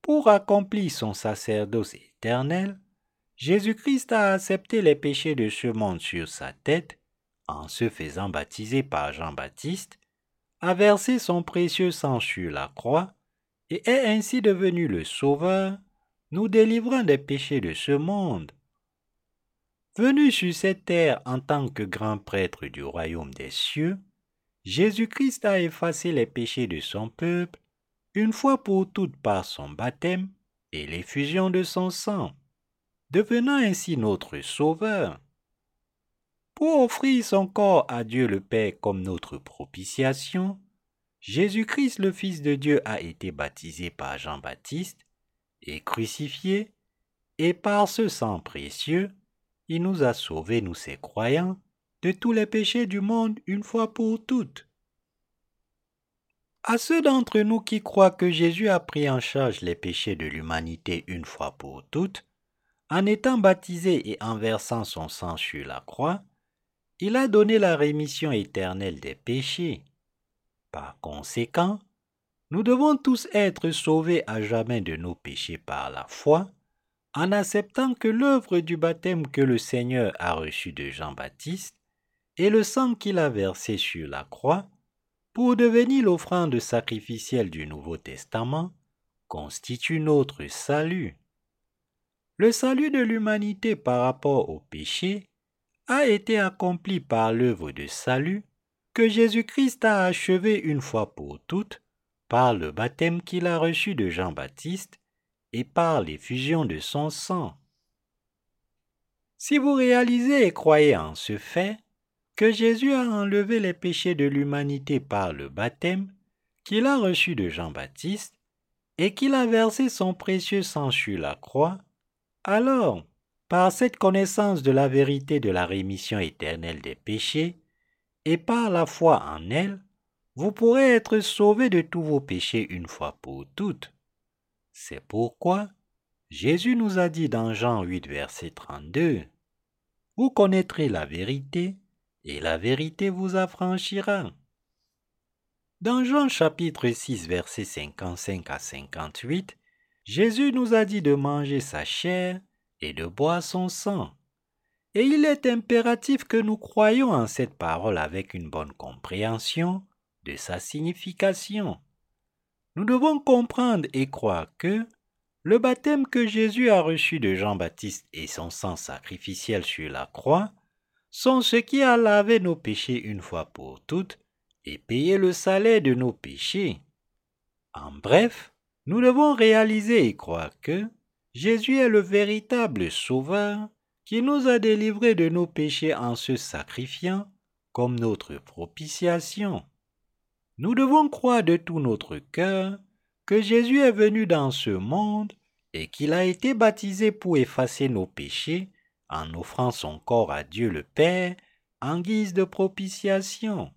Pour accomplir son sacerdoce éternel, Jésus-Christ a accepté les péchés de ce monde sur sa tête en se faisant baptiser par Jean-Baptiste, a versé son précieux sang sur la croix et est ainsi devenu le Sauveur, nous délivrant des péchés de ce monde. Venu sur cette terre en tant que grand prêtre du royaume des cieux, Jésus-Christ a effacé les péchés de son peuple une fois pour toutes par son baptême et l'effusion de son sang devenant ainsi notre Sauveur. Pour offrir son corps à Dieu le Père comme notre propitiation, Jésus-Christ le Fils de Dieu a été baptisé par Jean-Baptiste et crucifié, et par ce sang précieux, il nous a sauvés, nous ses croyants, de tous les péchés du monde une fois pour toutes. À ceux d'entre nous qui croient que Jésus a pris en charge les péchés de l'humanité une fois pour toutes, en étant baptisé et en versant son sang sur la croix, il a donné la rémission éternelle des péchés. Par conséquent, nous devons tous être sauvés à jamais de nos péchés par la foi, en acceptant que l'œuvre du baptême que le Seigneur a reçu de Jean-Baptiste et le sang qu'il a versé sur la croix pour devenir l'offrande sacrificielle du Nouveau Testament constitue notre salut. Le salut de l'humanité par rapport au péché a été accompli par l'œuvre de salut que Jésus-Christ a achevé une fois pour toutes par le baptême qu'il a reçu de Jean-Baptiste et par l'effusion de son sang. Si vous réalisez et croyez en ce fait, que Jésus a enlevé les péchés de l'humanité par le baptême qu'il a reçu de Jean-Baptiste et qu'il a versé son précieux sang sur la croix, alors, par cette connaissance de la vérité de la rémission éternelle des péchés, et par la foi en elle, vous pourrez être sauvés de tous vos péchés une fois pour toutes. C'est pourquoi Jésus nous a dit dans Jean 8, verset 32, Vous connaîtrez la vérité, et la vérité vous affranchira. Dans Jean chapitre 6, verset 55 à 58, Jésus nous a dit de manger sa chair et de boire son sang. Et il est impératif que nous croyions en cette parole avec une bonne compréhension de sa signification. Nous devons comprendre et croire que le baptême que Jésus a reçu de Jean-Baptiste et son sang sacrificiel sur la croix sont ce qui a lavé nos péchés une fois pour toutes et payé le salaire de nos péchés. En bref, nous devons réaliser et croire que Jésus est le véritable Sauveur qui nous a délivrés de nos péchés en se sacrifiant comme notre propitiation. Nous devons croire de tout notre cœur que Jésus est venu dans ce monde et qu'il a été baptisé pour effacer nos péchés en offrant son corps à Dieu le Père en guise de propitiation.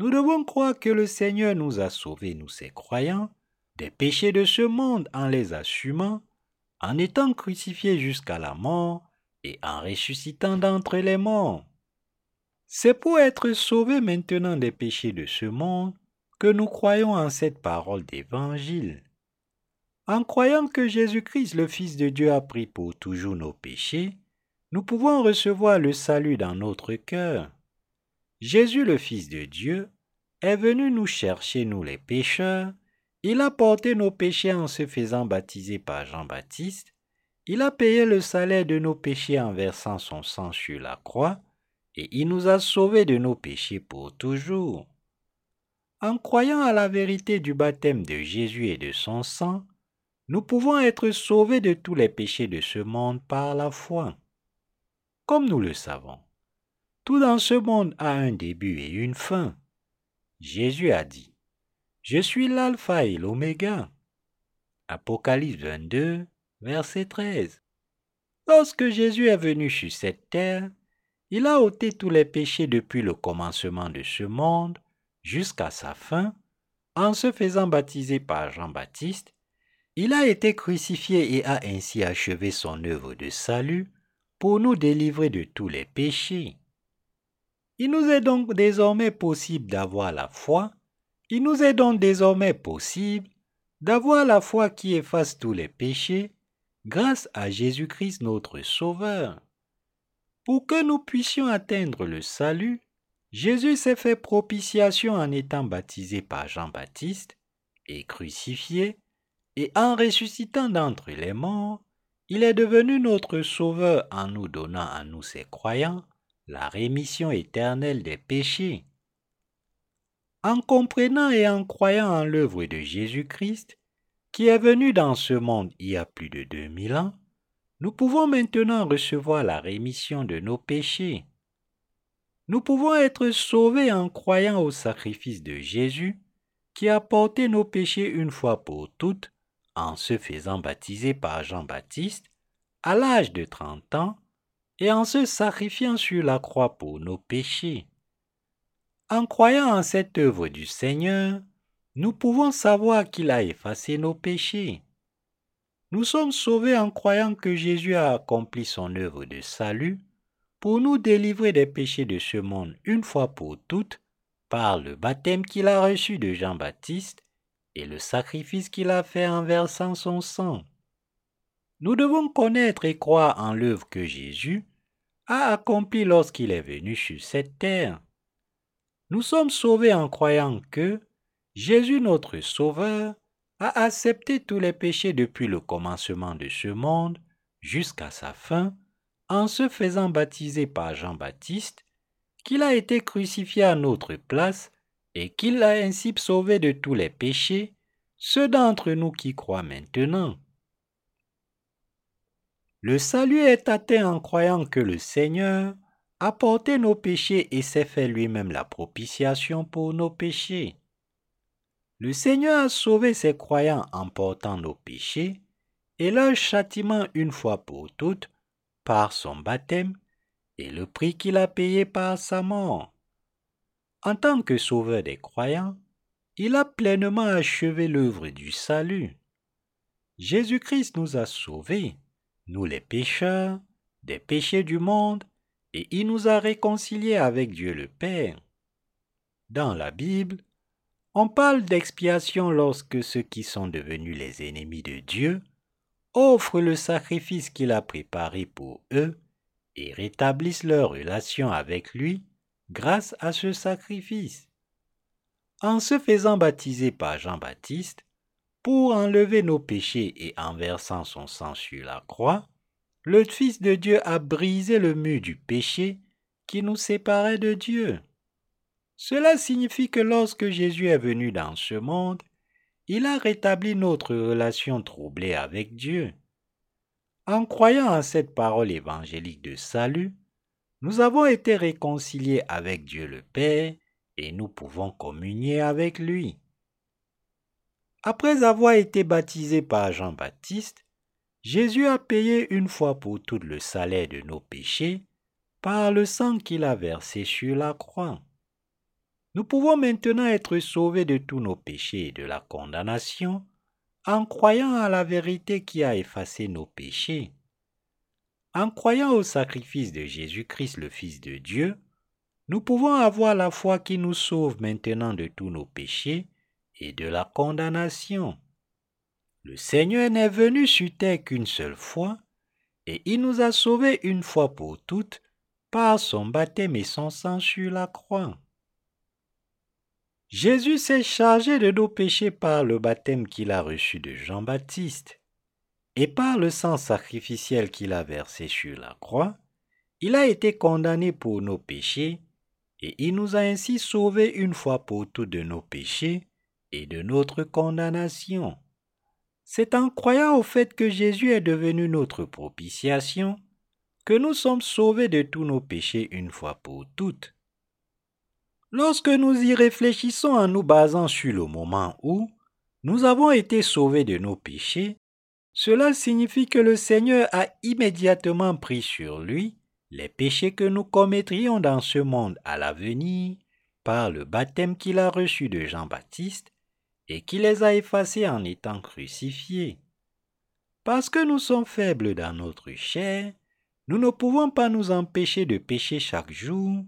Nous devons croire que le Seigneur nous a sauvés, nous ses croyants, des péchés de ce monde en les assumant, en étant crucifiés jusqu'à la mort et en ressuscitant d'entre les morts. C'est pour être sauvés maintenant des péchés de ce monde que nous croyons en cette parole d'Évangile. En croyant que Jésus-Christ, le Fils de Dieu, a pris pour toujours nos péchés, nous pouvons recevoir le salut dans notre cœur. Jésus, le Fils de Dieu, est venu nous chercher, nous les pécheurs. Il a porté nos péchés en se faisant baptiser par Jean-Baptiste. Il a payé le salaire de nos péchés en versant son sang sur la croix, et il nous a sauvés de nos péchés pour toujours. En croyant à la vérité du baptême de Jésus et de son sang, nous pouvons être sauvés de tous les péchés de ce monde par la foi. Comme nous le savons, tout dans ce monde a un début et une fin. Jésus a dit, Je suis l'alpha et l'oméga. Apocalypse 22, verset 13. Lorsque Jésus est venu sur cette terre, il a ôté tous les péchés depuis le commencement de ce monde jusqu'à sa fin en se faisant baptiser par Jean-Baptiste il a été crucifié et a ainsi achevé son œuvre de salut pour nous délivrer de tous les péchés. Il nous est donc désormais possible d'avoir la foi, il nous est donc désormais possible d'avoir la foi qui efface tous les péchés grâce à Jésus-Christ notre Sauveur. Pour que nous puissions atteindre le salut, Jésus s'est fait propitiation en étant baptisé par Jean-Baptiste et crucifié et en ressuscitant d'entre les morts, il est devenu notre Sauveur en nous donnant à nous ses croyants la rémission éternelle des péchés. En comprenant et en croyant en l'œuvre de Jésus-Christ, qui est venu dans ce monde il y a plus de 2000 ans, nous pouvons maintenant recevoir la rémission de nos péchés. Nous pouvons être sauvés en croyant au sacrifice de Jésus, qui a porté nos péchés une fois pour toutes en se faisant baptiser par Jean-Baptiste à l'âge de 30 ans et en se sacrifiant sur la croix pour nos péchés. En croyant en cette œuvre du Seigneur, nous pouvons savoir qu'il a effacé nos péchés. Nous sommes sauvés en croyant que Jésus a accompli son œuvre de salut pour nous délivrer des péchés de ce monde une fois pour toutes par le baptême qu'il a reçu de Jean-Baptiste et le sacrifice qu'il a fait en versant son sang. Nous devons connaître et croire en l'œuvre que Jésus a accomplie lorsqu'il est venu sur cette terre. Nous sommes sauvés en croyant que Jésus notre Sauveur a accepté tous les péchés depuis le commencement de ce monde jusqu'à sa fin en se faisant baptiser par Jean-Baptiste, qu'il a été crucifié à notre place et qu'il a ainsi sauvé de tous les péchés ceux d'entre nous qui croient maintenant. Le salut est atteint en croyant que le Seigneur a porté nos péchés et s'est fait lui-même la propitiation pour nos péchés. Le Seigneur a sauvé ses croyants en portant nos péchés et leur châtiment une fois pour toutes par son baptême et le prix qu'il a payé par sa mort. En tant que sauveur des croyants, il a pleinement achevé l'œuvre du salut. Jésus-Christ nous a sauvés, nous les pécheurs, des péchés du monde, et il nous a réconciliés avec Dieu le Père. Dans la Bible, on parle d'expiation lorsque ceux qui sont devenus les ennemis de Dieu offrent le sacrifice qu'il a préparé pour eux et rétablissent leur relation avec lui grâce à ce sacrifice. En se faisant baptiser par Jean-Baptiste, pour enlever nos péchés et en versant son sang sur la croix, le Fils de Dieu a brisé le mur du péché qui nous séparait de Dieu. Cela signifie que lorsque Jésus est venu dans ce monde, il a rétabli notre relation troublée avec Dieu. En croyant en cette parole évangélique de salut, nous avons été réconciliés avec Dieu le Père et nous pouvons communier avec lui. Après avoir été baptisé par Jean-Baptiste, Jésus a payé une fois pour toutes le salaire de nos péchés par le sang qu'il a versé sur la croix. Nous pouvons maintenant être sauvés de tous nos péchés et de la condamnation en croyant à la vérité qui a effacé nos péchés. En croyant au sacrifice de Jésus-Christ le Fils de Dieu, nous pouvons avoir la foi qui nous sauve maintenant de tous nos péchés et de la condamnation. Le Seigneur n'est venu sur terre qu'une seule fois, et il nous a sauvés une fois pour toutes par son baptême et son sang sur la croix. Jésus s'est chargé de nos péchés par le baptême qu'il a reçu de Jean-Baptiste. Et par le sang sacrificiel qu'il a versé sur la croix, il a été condamné pour nos péchés, et il nous a ainsi sauvés une fois pour toutes de nos péchés et de notre condamnation. C'est en croyant au fait que Jésus est devenu notre propitiation que nous sommes sauvés de tous nos péchés une fois pour toutes. Lorsque nous y réfléchissons en nous basant sur le moment où nous avons été sauvés de nos péchés, cela signifie que le Seigneur a immédiatement pris sur lui les péchés que nous commettrions dans ce monde à l'avenir par le baptême qu'il a reçu de Jean-Baptiste et qui les a effacés en étant crucifiés. Parce que nous sommes faibles dans notre chair, nous ne pouvons pas nous empêcher de pécher chaque jour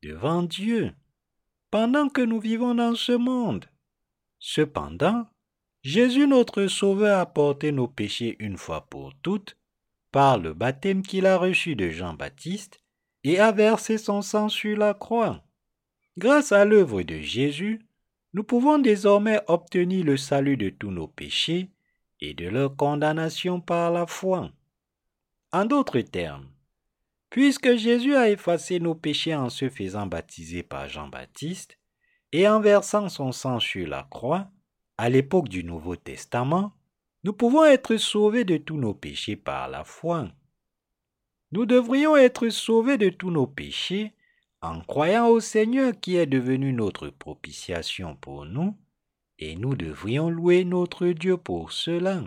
devant Dieu pendant que nous vivons dans ce monde. Cependant, Jésus notre Sauveur a porté nos péchés une fois pour toutes par le baptême qu'il a reçu de Jean-Baptiste et a versé son sang sur la croix. Grâce à l'œuvre de Jésus, nous pouvons désormais obtenir le salut de tous nos péchés et de leur condamnation par la foi. En d'autres termes, Puisque Jésus a effacé nos péchés en se faisant baptiser par Jean-Baptiste et en versant son sang sur la croix, à l'époque du Nouveau Testament, nous pouvons être sauvés de tous nos péchés par la foi. Nous devrions être sauvés de tous nos péchés en croyant au Seigneur qui est devenu notre propitiation pour nous, et nous devrions louer notre Dieu pour cela.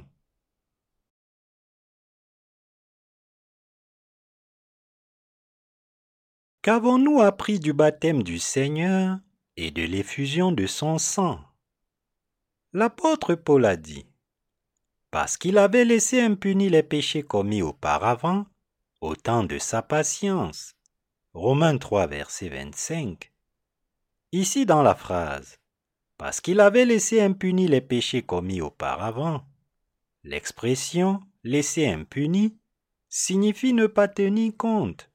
Qu'avons-nous appris du baptême du Seigneur et de l'effusion de son sang? L'apôtre Paul a dit, parce qu'il avait laissé impunis les péchés commis auparavant, au temps de sa patience. Romains 3, verset 25. Ici dans la phrase, parce qu'il avait laissé impunis les péchés commis auparavant, l'expression laisser impunis signifie ne pas tenir compte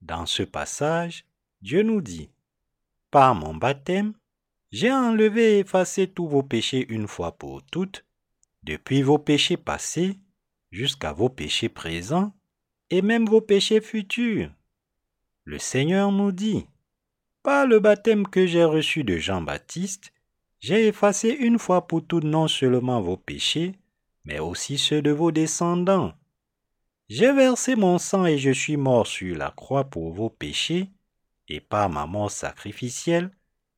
dans ce passage, Dieu nous dit, Par mon baptême, j'ai enlevé et effacé tous vos péchés une fois pour toutes, depuis vos péchés passés jusqu'à vos péchés présents et même vos péchés futurs. Le Seigneur nous dit, Par le baptême que j'ai reçu de Jean-Baptiste, j'ai effacé une fois pour toutes non seulement vos péchés, mais aussi ceux de vos descendants j'ai versé mon sang et je suis mort sur la croix pour vos péchés, et par ma mort sacrificielle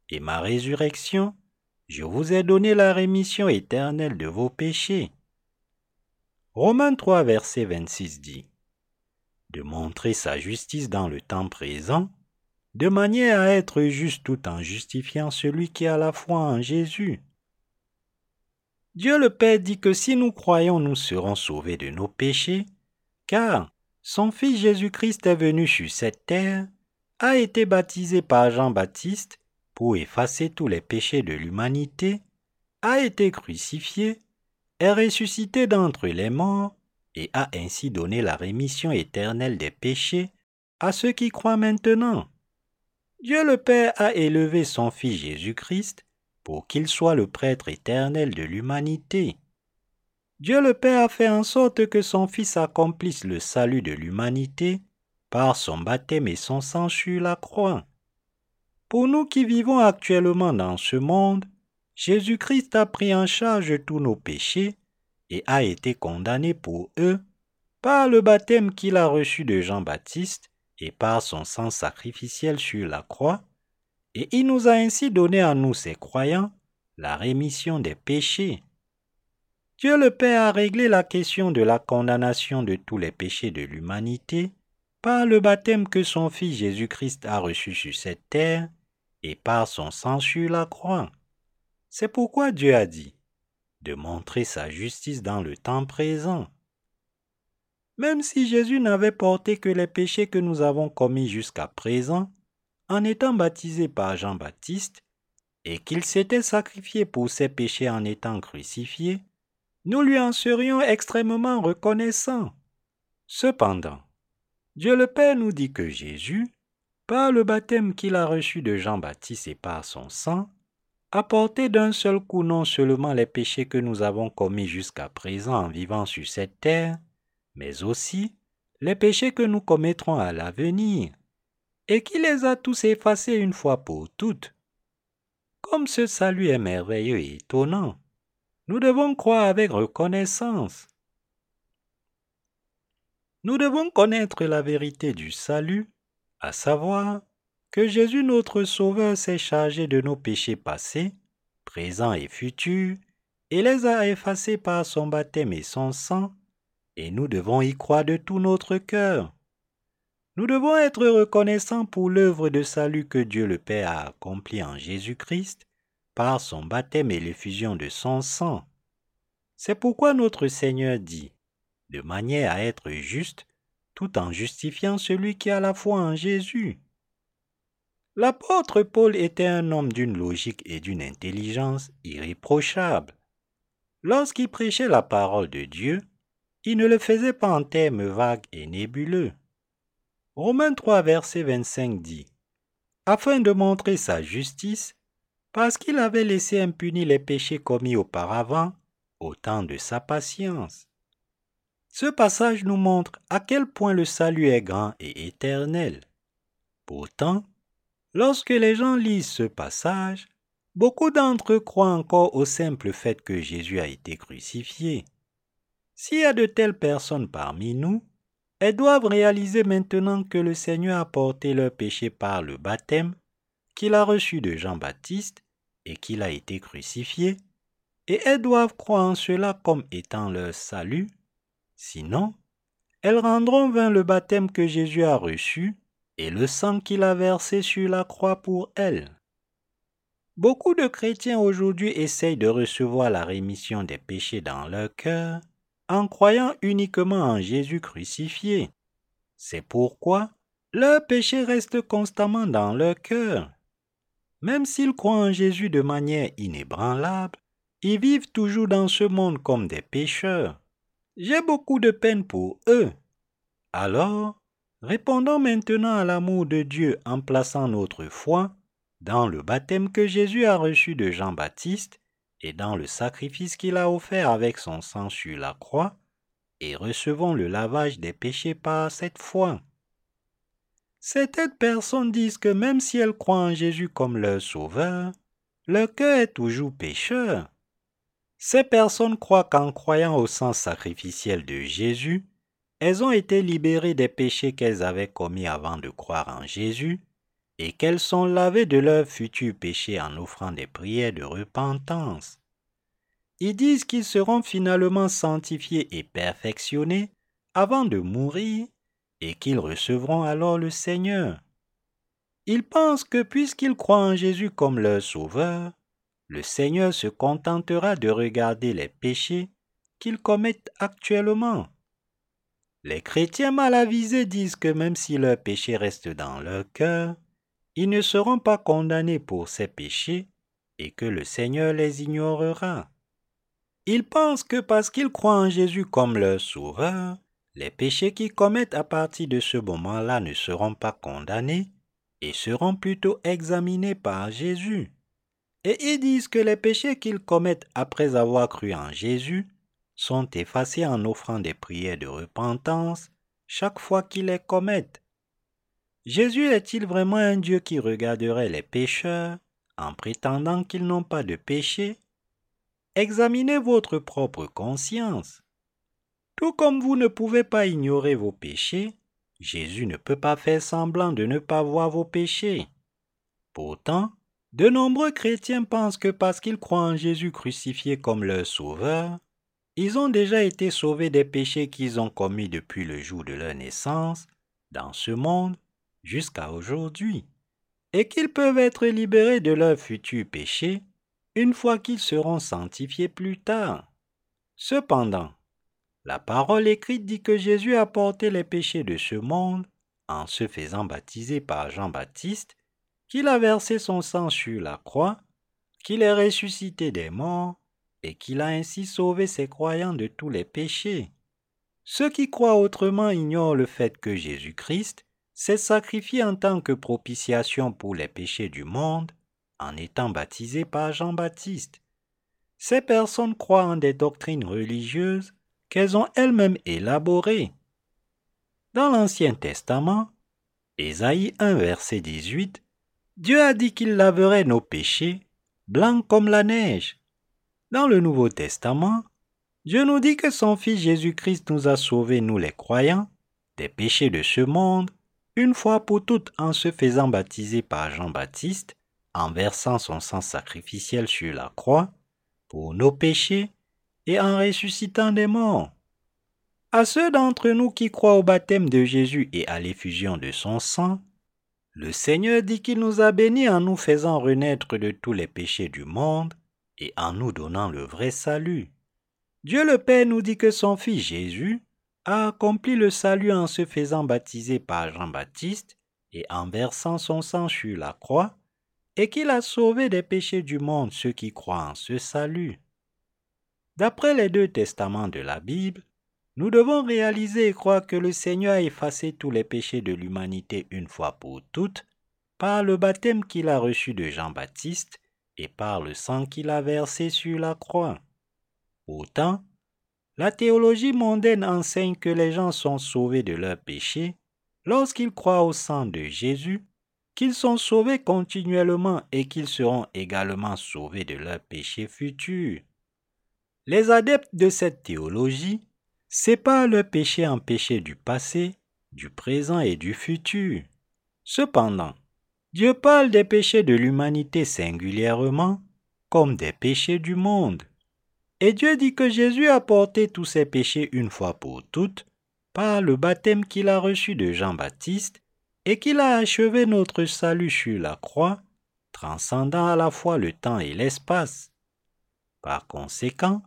et ma résurrection, je vous ai donné la rémission éternelle de vos péchés. Romains 3, verset 26 dit De montrer sa justice dans le temps présent, de manière à être juste tout en justifiant celui qui a la foi en Jésus. Dieu le Père dit que si nous croyons, nous serons sauvés de nos péchés, car son Fils Jésus-Christ est venu sur cette terre, a été baptisé par Jean-Baptiste pour effacer tous les péchés de l'humanité, a été crucifié, est ressuscité d'entre les morts et a ainsi donné la rémission éternelle des péchés à ceux qui croient maintenant. Dieu le Père a élevé son Fils Jésus-Christ pour qu'il soit le prêtre éternel de l'humanité. Dieu le Père a fait en sorte que son Fils accomplisse le salut de l'humanité par son baptême et son sang sur la croix. Pour nous qui vivons actuellement dans ce monde, Jésus-Christ a pris en charge tous nos péchés et a été condamné pour eux par le baptême qu'il a reçu de Jean-Baptiste et par son sang sacrificiel sur la croix, et il nous a ainsi donné à nous, ses croyants, la rémission des péchés. Dieu le Père a réglé la question de la condamnation de tous les péchés de l'humanité par le baptême que son Fils Jésus-Christ a reçu sur cette terre et par son sang sur la croix. C'est pourquoi Dieu a dit de montrer sa justice dans le temps présent. Même si Jésus n'avait porté que les péchés que nous avons commis jusqu'à présent, en étant baptisé par Jean-Baptiste, et qu'il s'était sacrifié pour ses péchés en étant crucifié, nous lui en serions extrêmement reconnaissants. Cependant, Dieu le Père nous dit que Jésus, par le baptême qu'il a reçu de Jean-Baptiste et par son sang, a porté d'un seul coup non seulement les péchés que nous avons commis jusqu'à présent en vivant sur cette terre, mais aussi les péchés que nous commettrons à l'avenir, et qui les a tous effacés une fois pour toutes. Comme ce salut est merveilleux et étonnant, nous devons croire avec reconnaissance. Nous devons connaître la vérité du salut, à savoir que Jésus notre Sauveur s'est chargé de nos péchés passés, présents et futurs, et les a effacés par son baptême et son sang, et nous devons y croire de tout notre cœur. Nous devons être reconnaissants pour l'œuvre de salut que Dieu le Père a accomplie en Jésus-Christ par son baptême et l'effusion de son sang. C'est pourquoi notre Seigneur dit, de manière à être juste, tout en justifiant celui qui a la foi en Jésus. L'apôtre Paul était un homme d'une logique et d'une intelligence irréprochables. Lorsqu'il prêchait la parole de Dieu, il ne le faisait pas en termes vagues et nébuleux. Romains 3, verset 25 dit Afin de montrer sa justice, parce qu'il avait laissé impunis les péchés commis auparavant, au temps de sa patience. Ce passage nous montre à quel point le salut est grand et éternel. Pourtant, lorsque les gens lisent ce passage, beaucoup d'entre eux croient encore au simple fait que Jésus a été crucifié. S'il y a de telles personnes parmi nous, elles doivent réaliser maintenant que le Seigneur a porté leur péché par le baptême qu'il a reçu de Jean-Baptiste et qu'il a été crucifié, et elles doivent croire en cela comme étant leur salut Sinon, elles rendront vain le baptême que Jésus a reçu et le sang qu'il a versé sur la croix pour elles. Beaucoup de chrétiens aujourd'hui essayent de recevoir la rémission des péchés dans leur cœur en croyant uniquement en Jésus crucifié. C'est pourquoi leurs péchés restent constamment dans leur cœur. Même s'ils croient en Jésus de manière inébranlable, ils vivent toujours dans ce monde comme des pécheurs. J'ai beaucoup de peine pour eux. Alors, répondons maintenant à l'amour de Dieu en plaçant notre foi dans le baptême que Jésus a reçu de Jean-Baptiste et dans le sacrifice qu'il a offert avec son sang sur la croix, et recevons le lavage des péchés par cette foi. Certaines personnes disent que même si elles croient en Jésus comme leur sauveur, leur cœur est toujours pécheur. Ces personnes croient qu'en croyant au sang sacrificiel de Jésus, elles ont été libérées des péchés qu'elles avaient commis avant de croire en Jésus et qu'elles sont lavées de leurs futurs péchés en offrant des prières de repentance. Ils disent qu'ils seront finalement sanctifiés et perfectionnés avant de mourir et qu'ils recevront alors le Seigneur. Ils pensent que puisqu'ils croient en Jésus comme leur Sauveur, le Seigneur se contentera de regarder les péchés qu'ils commettent actuellement. Les chrétiens mal avisés disent que même si leurs péchés restent dans leur cœur, ils ne seront pas condamnés pour ces péchés et que le Seigneur les ignorera. Ils pensent que parce qu'ils croient en Jésus comme leur sauveur, les péchés qu'ils commettent à partir de ce moment-là ne seront pas condamnés et seront plutôt examinés par Jésus. Et ils disent que les péchés qu'ils commettent après avoir cru en Jésus sont effacés en offrant des prières de repentance chaque fois qu'ils les commettent. Jésus est-il vraiment un Dieu qui regarderait les pécheurs en prétendant qu'ils n'ont pas de péché? Examinez votre propre conscience. Tout comme vous ne pouvez pas ignorer vos péchés, Jésus ne peut pas faire semblant de ne pas voir vos péchés. Pourtant, de nombreux chrétiens pensent que parce qu'ils croient en Jésus crucifié comme leur sauveur, ils ont déjà été sauvés des péchés qu'ils ont commis depuis le jour de leur naissance, dans ce monde, jusqu'à aujourd'hui, et qu'ils peuvent être libérés de leurs futurs péchés une fois qu'ils seront sanctifiés plus tard. Cependant, la parole écrite dit que Jésus a porté les péchés de ce monde en se faisant baptiser par Jean-Baptiste, qu'il a versé son sang sur la croix, qu'il est ressuscité des morts et qu'il a ainsi sauvé ses croyants de tous les péchés. Ceux qui croient autrement ignorent le fait que Jésus-Christ s'est sacrifié en tant que propitiation pour les péchés du monde en étant baptisé par Jean-Baptiste. Ces personnes croient en des doctrines religieuses qu'elles ont elles-mêmes élaborées. Dans l'Ancien Testament, Ésaïe 1 verset 18, Dieu a dit qu'il laverait nos péchés, blancs comme la neige. Dans le Nouveau Testament, Dieu nous dit que son Fils Jésus-Christ nous a sauvés, nous les croyants, des péchés de ce monde, une fois pour toutes en se faisant baptiser par Jean-Baptiste, en versant son sang sacrificiel sur la croix, pour nos péchés, et en ressuscitant des morts. À ceux d'entre nous qui croient au baptême de Jésus et à l'effusion de son sang, le Seigneur dit qu'il nous a bénis en nous faisant renaître de tous les péchés du monde et en nous donnant le vrai salut. Dieu le Père nous dit que son Fils Jésus a accompli le salut en se faisant baptiser par Jean-Baptiste et en versant son sang sur la croix, et qu'il a sauvé des péchés du monde ceux qui croient en ce salut. D'après les deux testaments de la Bible, nous devons réaliser et croire que le Seigneur a effacé tous les péchés de l'humanité une fois pour toutes par le baptême qu'il a reçu de Jean-Baptiste et par le sang qu'il a versé sur la croix. Autant, la théologie mondaine enseigne que les gens sont sauvés de leurs péchés lorsqu'ils croient au sang de Jésus, qu'ils sont sauvés continuellement et qu'ils seront également sauvés de leurs péchés futurs. Les adeptes de cette théologie séparent le péché en péché du passé, du présent et du futur. Cependant, Dieu parle des péchés de l'humanité singulièrement comme des péchés du monde. Et Dieu dit que Jésus a porté tous ses péchés une fois pour toutes par le baptême qu'il a reçu de Jean-Baptiste et qu'il a achevé notre salut sur la croix, transcendant à la fois le temps et l'espace. Par conséquent,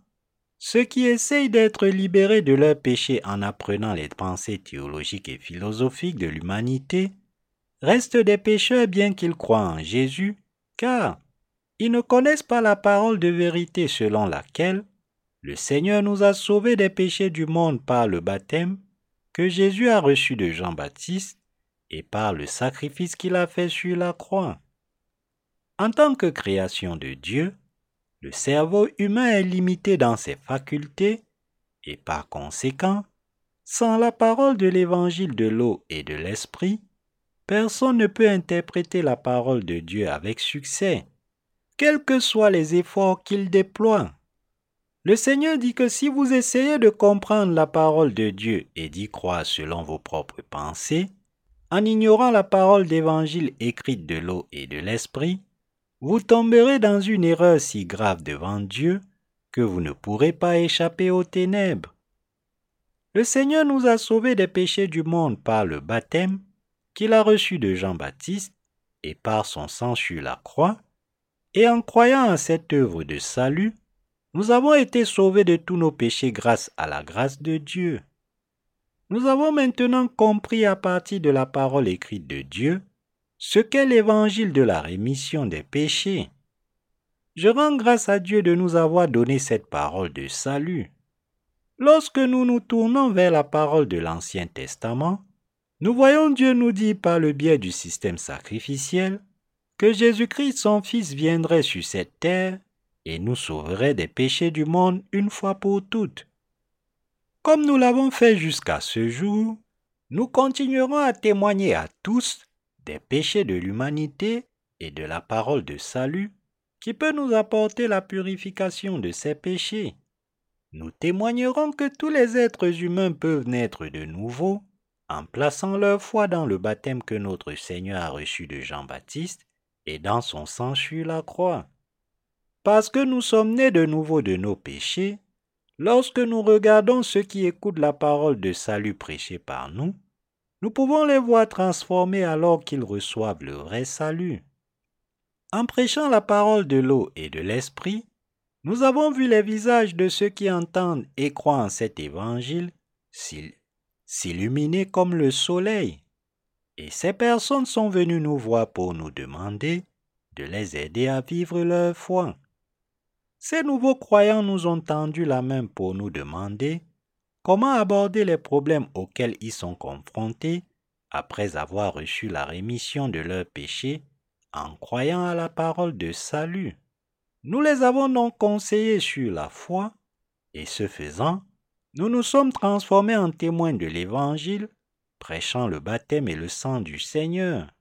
ceux qui essayent d'être libérés de leurs péchés en apprenant les pensées théologiques et philosophiques de l'humanité restent des pécheurs bien qu'ils croient en Jésus, car ils ne connaissent pas la parole de vérité selon laquelle le Seigneur nous a sauvés des péchés du monde par le baptême que Jésus a reçu de Jean-Baptiste et par le sacrifice qu'il a fait sur la croix. En tant que création de Dieu, le cerveau humain est limité dans ses facultés et par conséquent, sans la parole de l'évangile de l'eau et de l'esprit, personne ne peut interpréter la parole de Dieu avec succès, quels que soient les efforts qu'il déploie. Le Seigneur dit que si vous essayez de comprendre la parole de Dieu et d'y croire selon vos propres pensées, en ignorant la parole d'évangile écrite de l'eau et de l'esprit, vous tomberez dans une erreur si grave devant Dieu que vous ne pourrez pas échapper aux ténèbres. Le Seigneur nous a sauvés des péchés du monde par le baptême qu'il a reçu de Jean-Baptiste et par son sang sur la croix, et en croyant à cette œuvre de salut, nous avons été sauvés de tous nos péchés grâce à la grâce de Dieu. Nous avons maintenant compris à partir de la parole écrite de Dieu ce qu'est l'évangile de la rémission des péchés. Je rends grâce à Dieu de nous avoir donné cette parole de salut. Lorsque nous nous tournons vers la parole de l'Ancien Testament, nous voyons Dieu nous dire par le biais du système sacrificiel que Jésus-Christ son Fils viendrait sur cette terre et nous sauverait des péchés du monde une fois pour toutes. Comme nous l'avons fait jusqu'à ce jour, nous continuerons à témoigner à tous des péchés de l'humanité et de la parole de salut qui peut nous apporter la purification de ces péchés. Nous témoignerons que tous les êtres humains peuvent naître de nouveau en plaçant leur foi dans le baptême que notre Seigneur a reçu de Jean-Baptiste et dans son sang sur la croix. Parce que nous sommes nés de nouveau de nos péchés, lorsque nous regardons ceux qui écoutent la parole de salut prêchée par nous, nous pouvons les voir transformés alors qu'ils reçoivent le vrai salut. En prêchant la parole de l'eau et de l'esprit, nous avons vu les visages de ceux qui entendent et croient en cet évangile s'illuminer comme le soleil. Et ces personnes sont venues nous voir pour nous demander de les aider à vivre leur foi. Ces nouveaux croyants nous ont tendu la main pour nous demander comment aborder les problèmes auxquels ils sont confrontés après avoir reçu la rémission de leurs péchés en croyant à la parole de salut. Nous les avons donc conseillés sur la foi, et ce faisant, nous nous sommes transformés en témoins de l'Évangile, prêchant le baptême et le sang du Seigneur.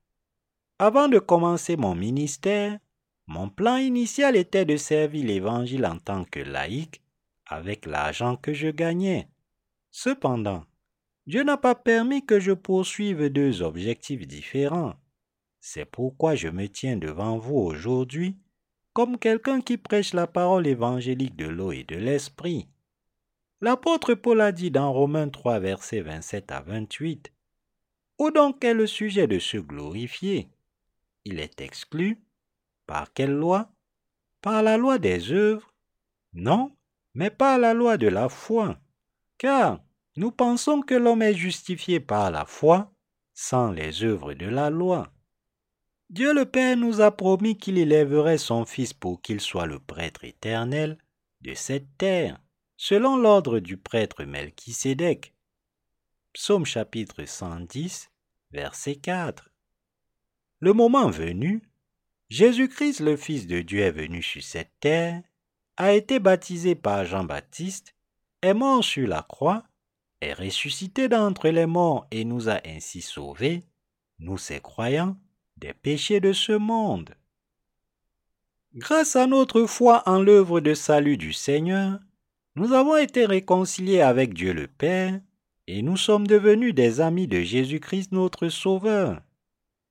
Avant de commencer mon ministère, mon plan initial était de servir l'Évangile en tant que laïc avec l'argent que je gagnais. Cependant, Dieu n'a pas permis que je poursuive deux objectifs différents. C'est pourquoi je me tiens devant vous aujourd'hui comme quelqu'un qui prêche la parole évangélique de l'eau et de l'esprit. L'apôtre Paul a dit dans Romains 3, versets 27 à 28, Où donc est le sujet de se glorifier? Il est exclu. Par quelle loi? Par la loi des œuvres? Non, mais par la loi de la foi. Car nous pensons que l'homme est justifié par la foi sans les œuvres de la loi. Dieu le Père nous a promis qu'il élèverait son Fils pour qu'il soit le prêtre éternel de cette terre, selon l'ordre du prêtre Melchisédek. Psaume chapitre 110, verset 4. Le moment venu, Jésus-Christ, le Fils de Dieu, est venu sur cette terre, a été baptisé par Jean-Baptiste, est mort sur la croix, est ressuscité d'entre les morts et nous a ainsi sauvés, nous ses croyants, des péchés de ce monde. Grâce à notre foi en l'œuvre de salut du Seigneur, nous avons été réconciliés avec Dieu le Père et nous sommes devenus des amis de Jésus-Christ notre Sauveur.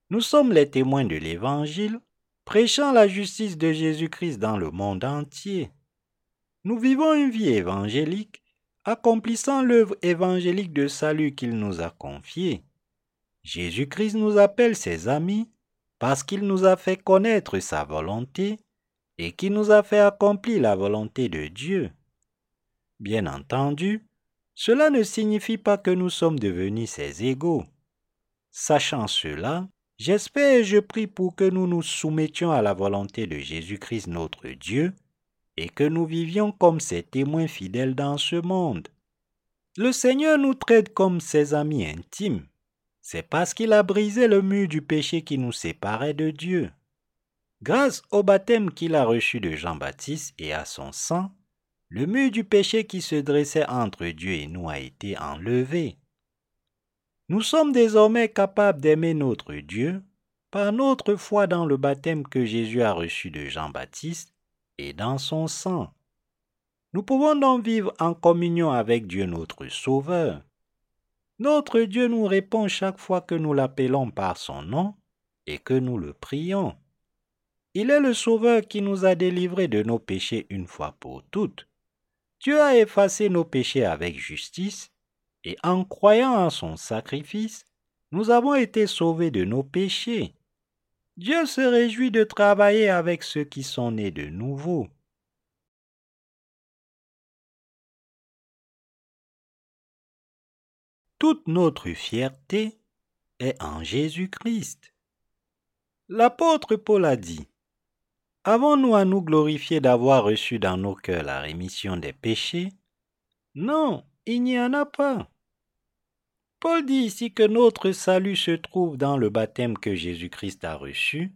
Nous sommes les témoins de l'Évangile, prêchant la justice de Jésus-Christ dans le monde entier. Nous vivons une vie évangélique, accomplissant l'œuvre évangélique de salut qu'il nous a confiée. Jésus-Christ nous appelle ses amis parce qu'il nous a fait connaître sa volonté et qu'il nous a fait accomplir la volonté de Dieu. Bien entendu, cela ne signifie pas que nous sommes devenus ses égaux. Sachant cela, j'espère et je prie pour que nous nous soumettions à la volonté de Jésus-Christ notre Dieu et que nous vivions comme ses témoins fidèles dans ce monde. Le Seigneur nous traite comme ses amis intimes c'est parce qu'il a brisé le mur du péché qui nous séparait de Dieu. Grâce au baptême qu'il a reçu de Jean-Baptiste et à son sang, le mur du péché qui se dressait entre Dieu et nous a été enlevé. Nous sommes désormais capables d'aimer notre Dieu par notre foi dans le baptême que Jésus a reçu de Jean-Baptiste et dans son sang. Nous pouvons donc vivre en communion avec Dieu notre Sauveur. Notre Dieu nous répond chaque fois que nous l'appelons par son nom et que nous le prions. Il est le Sauveur qui nous a délivrés de nos péchés une fois pour toutes. Dieu a effacé nos péchés avec justice, et en croyant en son sacrifice, nous avons été sauvés de nos péchés. Dieu se réjouit de travailler avec ceux qui sont nés de nouveau. Toute notre fierté est en Jésus-Christ. L'apôtre Paul a dit, Avons-nous à nous glorifier d'avoir reçu dans nos cœurs la rémission des péchés? Non, il n'y en a pas. Paul dit ici que notre salut se trouve dans le baptême que Jésus-Christ a reçu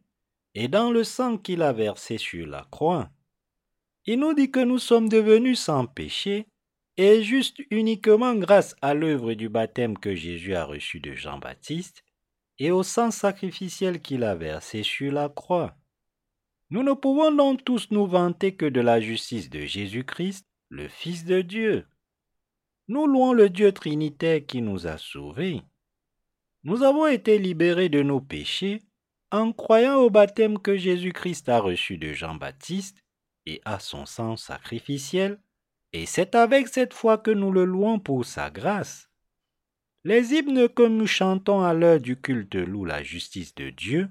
et dans le sang qu'il a versé sur la croix. Il nous dit que nous sommes devenus sans péché et juste uniquement grâce à l'œuvre du baptême que Jésus a reçu de Jean-Baptiste et au sang sacrificiel qu'il a versé sur la croix. Nous ne pouvons donc tous nous vanter que de la justice de Jésus-Christ, le Fils de Dieu. Nous louons le Dieu Trinitaire qui nous a sauvés. Nous avons été libérés de nos péchés en croyant au baptême que Jésus-Christ a reçu de Jean-Baptiste et à son sang sacrificiel, et c'est avec cette foi que nous le louons pour sa grâce. Les hymnes que nous chantons à l'heure du culte louent la justice de Dieu,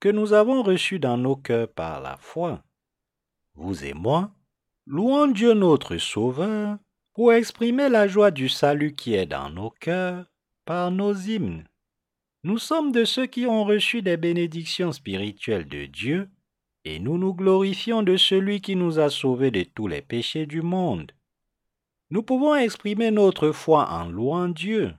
que nous avons reçu dans nos cœurs par la foi. Vous et moi, louons Dieu notre Sauveur pour exprimer la joie du salut qui est dans nos cœurs par nos hymnes. Nous sommes de ceux qui ont reçu des bénédictions spirituelles de Dieu et nous nous glorifions de celui qui nous a sauvés de tous les péchés du monde. Nous pouvons exprimer notre foi en louant Dieu.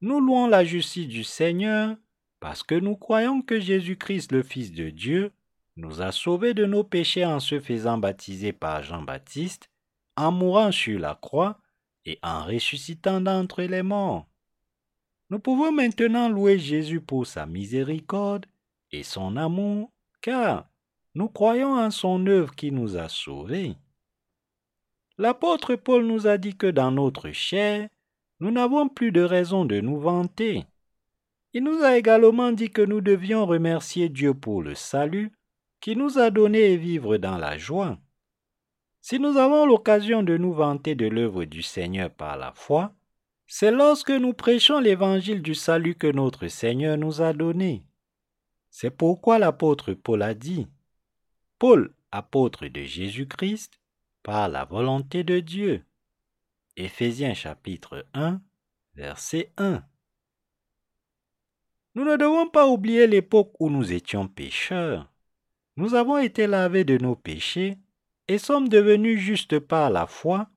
Nous louons la justice du Seigneur parce que nous croyons que Jésus-Christ, le Fils de Dieu, nous a sauvés de nos péchés en se faisant baptiser par Jean-Baptiste, en mourant sur la croix et en ressuscitant d'entre les morts. Nous pouvons maintenant louer Jésus pour sa miséricorde et son amour, car nous croyons en son œuvre qui nous a sauvés. L'apôtre Paul nous a dit que dans notre chair, nous n'avons plus de raison de nous vanter. Il nous a également dit que nous devions remercier Dieu pour le salut qui nous a donné et vivre dans la joie. Si nous avons l'occasion de nous vanter de l'œuvre du Seigneur par la foi, c'est lorsque nous prêchons l'évangile du salut que notre Seigneur nous a donné. C'est pourquoi l'apôtre Paul a dit, Paul, apôtre de Jésus-Christ, par la volonté de Dieu. Éphésiens chapitre 1, verset 1. Nous ne devons pas oublier l'époque où nous étions pécheurs. Nous avons été lavés de nos péchés et sommes devenus justes par la foi,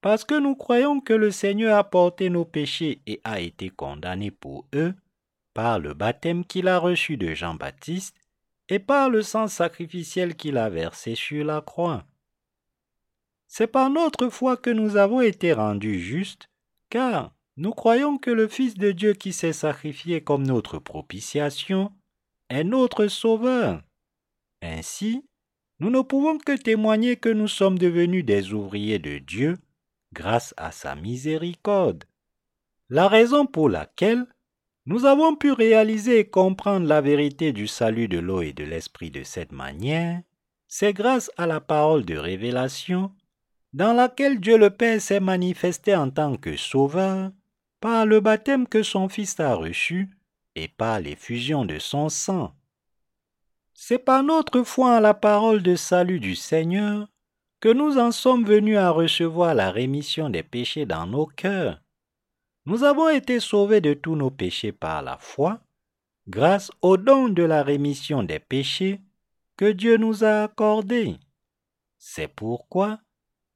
parce que nous croyons que le Seigneur a porté nos péchés et a été condamné pour eux par le baptême qu'il a reçu de Jean-Baptiste et par le sang sacrificiel qu'il a versé sur la croix. C'est par notre foi que nous avons été rendus justes, car nous croyons que le Fils de Dieu qui s'est sacrifié comme notre propitiation est notre Sauveur. Ainsi, nous ne pouvons que témoigner que nous sommes devenus des ouvriers de Dieu grâce à sa miséricorde. La raison pour laquelle nous avons pu réaliser et comprendre la vérité du salut de l'eau et de l'esprit de cette manière, c'est grâce à la parole de révélation dans laquelle Dieu le Père s'est manifesté en tant que Sauveur par le baptême que son Fils a reçu et par l'effusion de son sang. C'est par notre foi en la parole de salut du Seigneur que nous en sommes venus à recevoir la rémission des péchés dans nos cœurs. Nous avons été sauvés de tous nos péchés par la foi, grâce au don de la rémission des péchés que Dieu nous a accordé. C'est pourquoi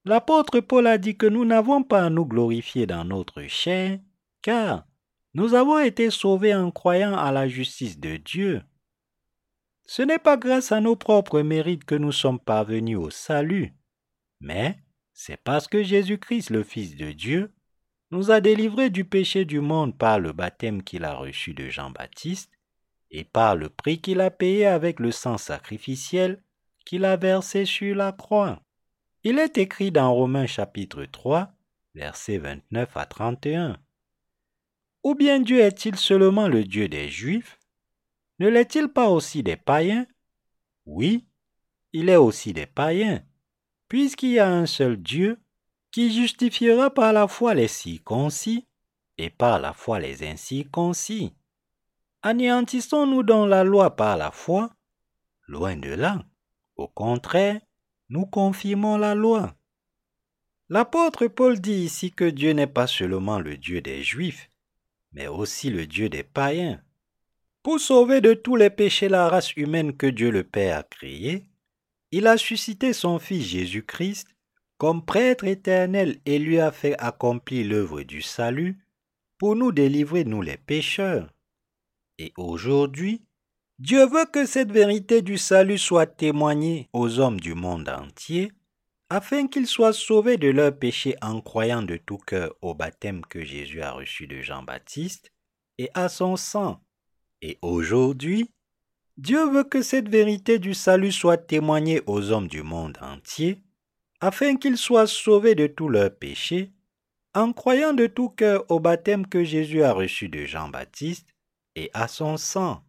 l'apôtre Paul a dit que nous n'avons pas à nous glorifier dans notre chair, car nous avons été sauvés en croyant à la justice de Dieu. Ce n'est pas grâce à nos propres mérites que nous sommes parvenus au salut, mais c'est parce que Jésus-Christ, le Fils de Dieu, nous a délivrés du péché du monde par le baptême qu'il a reçu de Jean-Baptiste et par le prix qu'il a payé avec le sang sacrificiel qu'il a versé sur la croix. Il est écrit dans Romains chapitre 3, versets 29 à 31. Ou bien Dieu est-il seulement le Dieu des Juifs? Ne l'est-il pas aussi des païens? Oui, il est aussi des païens, puisqu'il y a un seul Dieu qui justifiera par la foi les circoncis et par la foi les incirconcis. Anéantissons-nous dans la loi par la foi? Loin de là. Au contraire, nous confirmons la loi. L'apôtre Paul dit ici que Dieu n'est pas seulement le Dieu des Juifs, mais aussi le Dieu des païens. Pour sauver de tous les péchés la race humaine que Dieu le Père a créée, il a suscité son Fils Jésus-Christ comme prêtre éternel et lui a fait accomplir l'œuvre du salut pour nous délivrer, nous les pécheurs. Et aujourd'hui, Dieu veut que cette vérité du salut soit témoignée aux hommes du monde entier afin qu'ils soient sauvés de leurs péchés en croyant de tout cœur au baptême que Jésus a reçu de Jean-Baptiste et à son sang, Et aujourd'hui, Dieu veut que cette vérité du salut soit témoignée aux hommes du monde entier, afin qu'ils soient sauvés de tous leurs péchés, en croyant de tout cœur au baptême que Jésus a reçu de Jean-Baptiste et à son sang.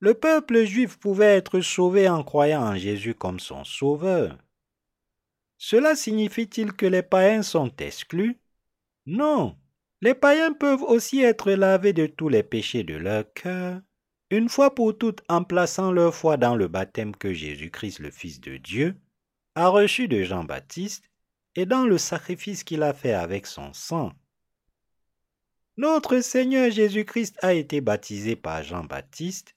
Le peuple juif pouvait être sauvé en croyant en Jésus comme son sauveur. Cela signifie-t-il que les païens sont exclus? Non, les païens peuvent aussi être lavés de tous les péchés de leur cœur, une fois pour toutes en plaçant leur foi dans le baptême que Jésus-Christ, le Fils de Dieu, a reçu de Jean-Baptiste et dans le sacrifice qu'il a fait avec son sang. Notre Seigneur Jésus-Christ a été baptisé par Jean-Baptiste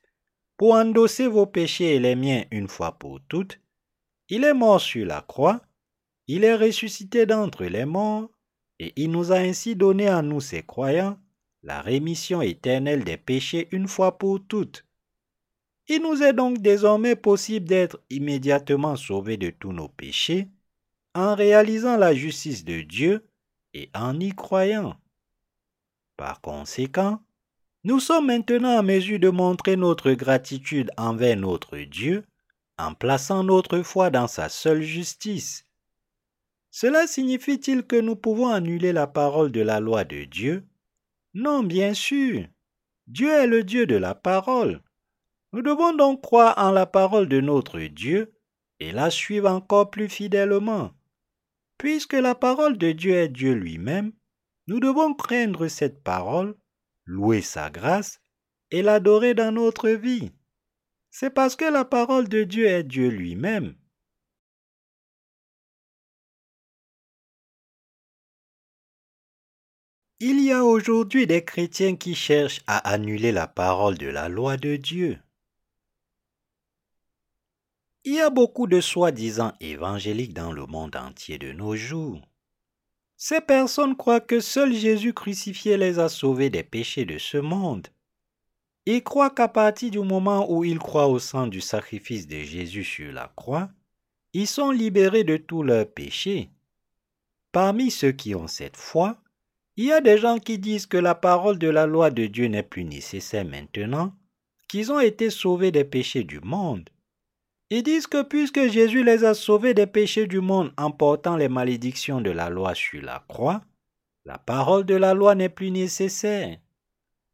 pour endosser vos péchés et les miens une fois pour toutes. Il est mort sur la croix, il est ressuscité d'entre les morts, et il nous a ainsi donné à nous, ses croyants, la rémission éternelle des péchés une fois pour toutes. Il nous est donc désormais possible d'être immédiatement sauvés de tous nos péchés en réalisant la justice de Dieu et en y croyant. Par conséquent, nous sommes maintenant en mesure de montrer notre gratitude envers notre Dieu en plaçant notre foi dans sa seule justice. Cela signifie-t-il que nous pouvons annuler la parole de la loi de Dieu? Non, bien sûr. Dieu est le Dieu de la parole. Nous devons donc croire en la parole de notre Dieu et la suivre encore plus fidèlement. Puisque la parole de Dieu est Dieu lui-même, nous devons craindre cette parole, louer sa grâce et l'adorer dans notre vie. C'est parce que la parole de Dieu est Dieu lui-même Il y a aujourd'hui des chrétiens qui cherchent à annuler la parole de la loi de Dieu. Il y a beaucoup de soi-disant évangéliques dans le monde entier de nos jours. Ces personnes croient que seul Jésus crucifié les a sauvés des péchés de ce monde. Ils croient qu'à partir du moment où ils croient au sang du sacrifice de Jésus sur la croix, ils sont libérés de tous leurs péchés. Parmi ceux qui ont cette foi, il y a des gens qui disent que la parole de la loi de Dieu n'est plus nécessaire maintenant, qu'ils ont été sauvés des péchés du monde. Ils disent que puisque Jésus les a sauvés des péchés du monde en portant les malédictions de la loi sur la croix, la parole de la loi n'est plus nécessaire.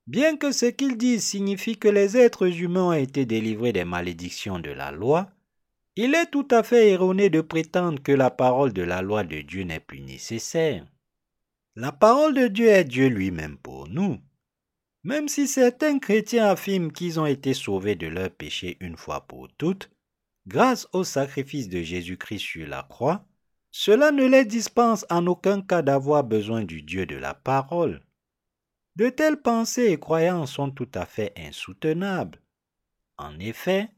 Bien que ce qu'ils disent signifie que les êtres humains ont été délivrés des malédictions de la loi, il est tout à fait erroné de prétendre que la parole de la loi de Dieu n'est plus nécessaire. La parole de Dieu est Dieu lui-même pour nous. Même si certains chrétiens affirment qu'ils ont été sauvés de leurs péchés une fois pour toutes, grâce au sacrifice de Jésus-Christ sur la croix, cela ne les dispense en aucun cas d'avoir besoin du Dieu de la parole. De telles pensées et croyances sont tout à fait insoutenables. En effet,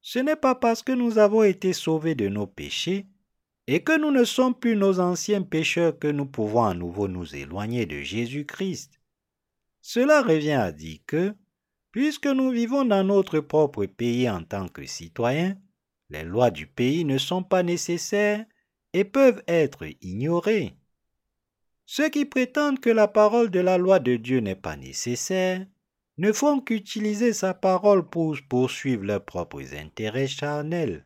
ce n'est pas parce que nous avons été sauvés de nos péchés et que nous ne sommes plus nos anciens pécheurs que nous pouvons à nouveau nous éloigner de Jésus-Christ. Cela revient à dire que, puisque nous vivons dans notre propre pays en tant que citoyens, les lois du pays ne sont pas nécessaires et peuvent être ignorées. Ceux qui prétendent que la parole de la loi de Dieu n'est pas nécessaire ne font qu'utiliser sa parole pour poursuivre leurs propres intérêts charnels.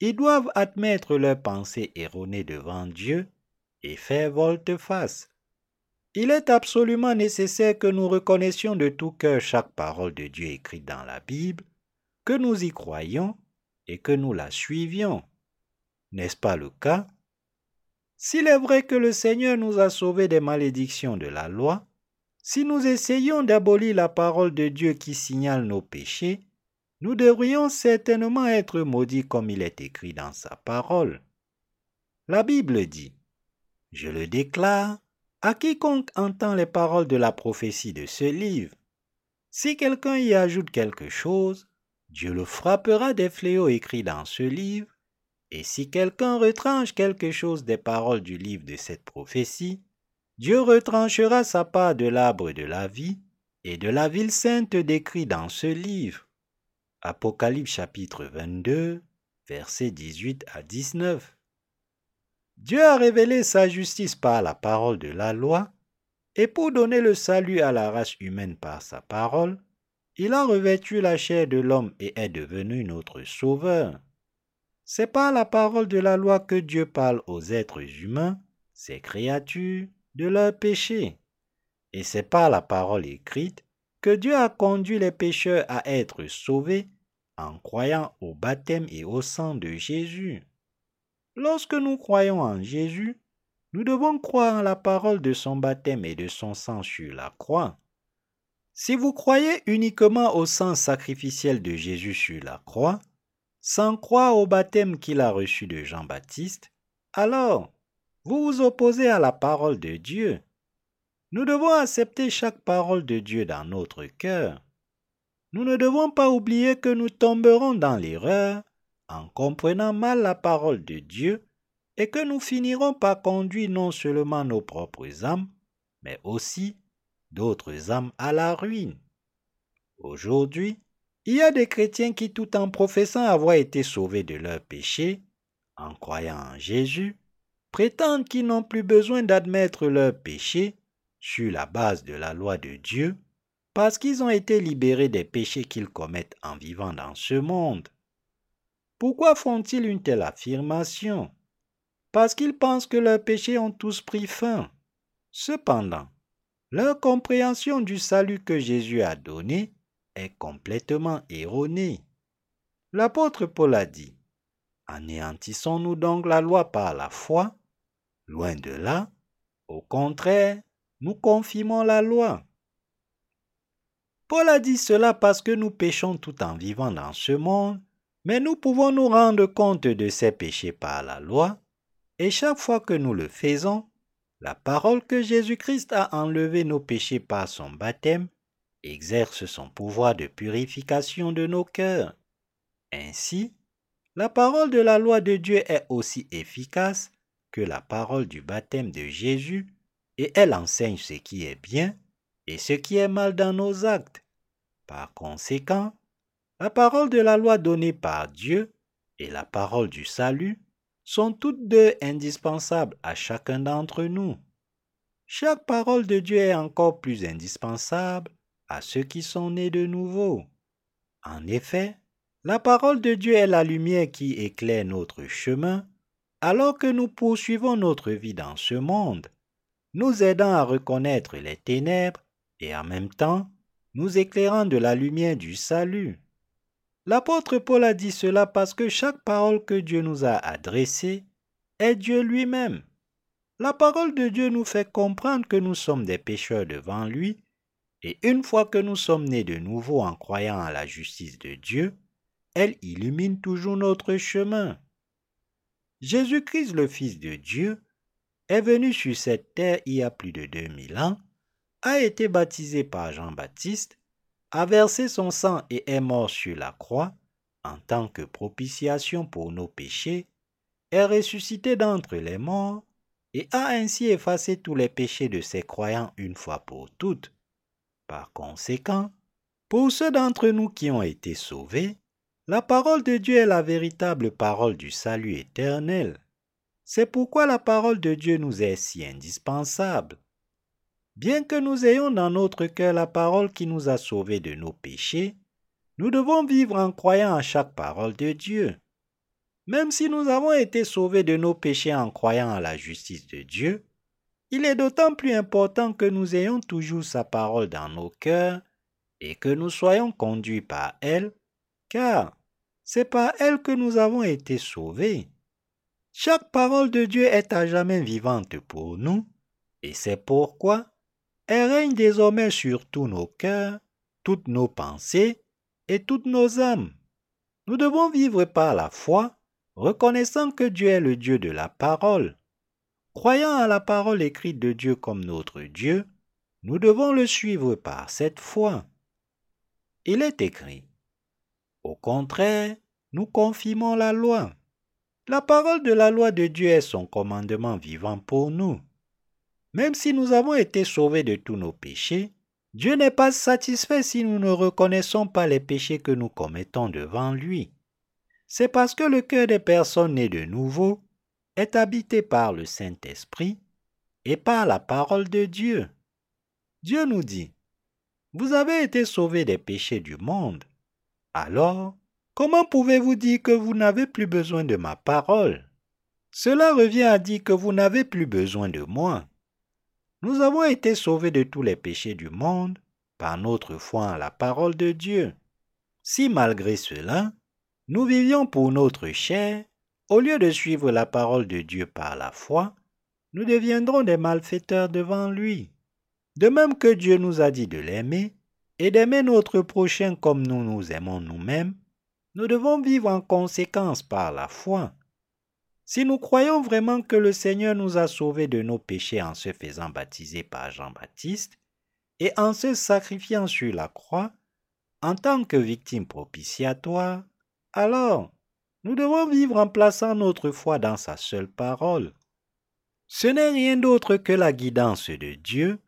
Ils doivent admettre leurs pensées erronées devant Dieu et faire volte-face. Il est absolument nécessaire que nous reconnaissions de tout cœur chaque parole de Dieu écrite dans la Bible, que nous y croyions et que nous la suivions. N'est-ce pas le cas? S'il est vrai que le Seigneur nous a sauvés des malédictions de la loi, si nous essayons d'abolir la parole de Dieu qui signale nos péchés, nous devrions certainement être maudits comme il est écrit dans sa parole. La Bible dit, Je le déclare à quiconque entend les paroles de la prophétie de ce livre. Si quelqu'un y ajoute quelque chose, Dieu le frappera des fléaux écrits dans ce livre, et si quelqu'un retranche quelque chose des paroles du livre de cette prophétie, Dieu retranchera sa part de l'arbre de la vie et de la ville sainte décrit dans ce livre. Apocalypse chapitre 22, versets 18 à 19. Dieu a révélé sa justice par la parole de la loi, et pour donner le salut à la race humaine par sa parole, Il a revêtu la chair de l'homme et est devenu notre sauveur. C'est par la parole de la loi que Dieu parle aux êtres humains, ses créatures, de leurs péchés. Et c'est par la parole écrite que Dieu a conduit les pécheurs à être sauvés en croyant au baptême et au sang de Jésus. Lorsque nous croyons en Jésus, nous devons croire en la parole de son baptême et de son sang sur la croix. Si vous croyez uniquement au sang sacrificiel de Jésus sur la croix, sans croire au baptême qu'il a reçu de Jean-Baptiste, alors vous vous opposez à la parole de Dieu. Nous devons accepter chaque parole de Dieu dans notre cœur. Nous ne devons pas oublier que nous tomberons dans l'erreur en comprenant mal la parole de Dieu et que nous finirons par conduire non seulement nos propres âmes, mais aussi d'autres âmes à la ruine. Aujourd'hui, il y a des chrétiens qui, tout en professant avoir été sauvés de leurs péchés, en croyant en Jésus, prétendent qu'ils n'ont plus besoin d'admettre leurs péchés sur la base de la loi de Dieu, parce qu'ils ont été libérés des péchés qu'ils commettent en vivant dans ce monde. Pourquoi font-ils une telle affirmation? Parce qu'ils pensent que leurs péchés ont tous pris fin. Cependant, leur compréhension du salut que Jésus a donné est complètement erronée. L'apôtre Paul a dit, Anéantissons-nous donc la loi par la foi? Loin de là, au contraire, nous confirmons la loi. Paul a dit cela parce que nous péchons tout en vivant dans ce monde, mais nous pouvons nous rendre compte de ces péchés par la loi, et chaque fois que nous le faisons, la parole que Jésus-Christ a enlevé nos péchés par son baptême exerce son pouvoir de purification de nos cœurs. Ainsi, la parole de la loi de Dieu est aussi efficace que la parole du baptême de Jésus, et elle enseigne ce qui est bien et ce qui est mal dans nos actes. Par conséquent, la parole de la loi donnée par Dieu et la parole du salut sont toutes deux indispensables à chacun d'entre nous. Chaque parole de Dieu est encore plus indispensable à ceux qui sont nés de nouveau. En effet, la parole de Dieu est la lumière qui éclaire notre chemin alors que nous poursuivons notre vie dans ce monde, nous aidant à reconnaître les ténèbres et en même temps nous éclairant de la lumière du salut. L'apôtre Paul a dit cela parce que chaque parole que Dieu nous a adressée est Dieu lui-même. La parole de Dieu nous fait comprendre que nous sommes des pécheurs devant lui, et une fois que nous sommes nés de nouveau en croyant à la justice de Dieu, elle illumine toujours notre chemin. Jésus-Christ, le Fils de Dieu, est venu sur cette terre il y a plus de 2000 ans, a été baptisé par Jean-Baptiste, a versé son sang et est mort sur la croix en tant que propitiation pour nos péchés, est ressuscité d'entre les morts et a ainsi effacé tous les péchés de ses croyants une fois pour toutes. Par conséquent, pour ceux d'entre nous qui ont été sauvés, la parole de Dieu est la véritable parole du salut éternel. C'est pourquoi la parole de Dieu nous est si indispensable. Bien que nous ayons dans notre cœur la parole qui nous a sauvés de nos péchés, nous devons vivre en croyant à chaque parole de Dieu. Même si nous avons été sauvés de nos péchés en croyant à la justice de Dieu, il est d'autant plus important que nous ayons toujours sa parole dans nos cœurs et que nous soyons conduits par elle, car c'est par elle que nous avons été sauvés. Chaque parole de Dieu est à jamais vivante pour nous, et c'est pourquoi elle règne désormais sur tous nos cœurs, toutes nos pensées et toutes nos âmes. Nous devons vivre par la foi, reconnaissant que Dieu est le Dieu de la parole. Croyant à la parole écrite de Dieu comme notre Dieu, nous devons le suivre par cette foi. Il est écrit, au contraire, nous confirmons la loi. La parole de la loi de Dieu est son commandement vivant pour nous. Même si nous avons été sauvés de tous nos péchés, Dieu n'est pas satisfait si nous ne reconnaissons pas les péchés que nous commettons devant lui. C'est parce que le cœur des personnes nées de nouveau est habité par le Saint-Esprit et par la parole de Dieu. Dieu nous dit, vous avez été sauvés des péchés du monde. Alors, comment pouvez-vous dire que vous n'avez plus besoin de ma parole? Cela revient à dire que vous n'avez plus besoin de moi. Nous avons été sauvés de tous les péchés du monde par notre foi en la parole de Dieu. Si malgré cela, nous vivions pour notre chair, au lieu de suivre la parole de Dieu par la foi, nous deviendrons des malfaiteurs devant lui. De même que Dieu nous a dit de l'aimer et d'aimer notre prochain comme nous nous aimons nous-mêmes, nous devons vivre en conséquence par la foi. Si nous croyons vraiment que le Seigneur nous a sauvés de nos péchés en se faisant baptiser par Jean-Baptiste et en se sacrifiant sur la croix, en tant que victime propitiatoire, alors nous devons vivre en plaçant notre foi dans sa seule parole. Ce n'est rien d'autre que la guidance de Dieu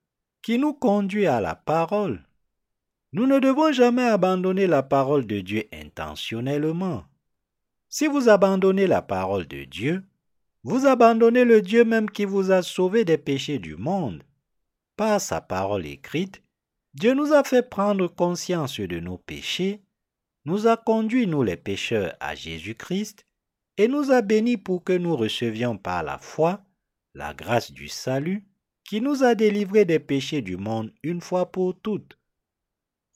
qui nous conduit à la parole. Nous ne devons jamais abandonner la parole de Dieu intentionnellement. Si vous abandonnez la parole de Dieu, vous abandonnez le Dieu même qui vous a sauvé des péchés du monde. Par sa parole écrite, Dieu nous a fait prendre conscience de nos péchés, nous a conduits, nous les pécheurs, à Jésus-Christ, et nous a bénis pour que nous recevions par la foi la grâce du salut qui nous a délivrés des péchés du monde une fois pour toutes.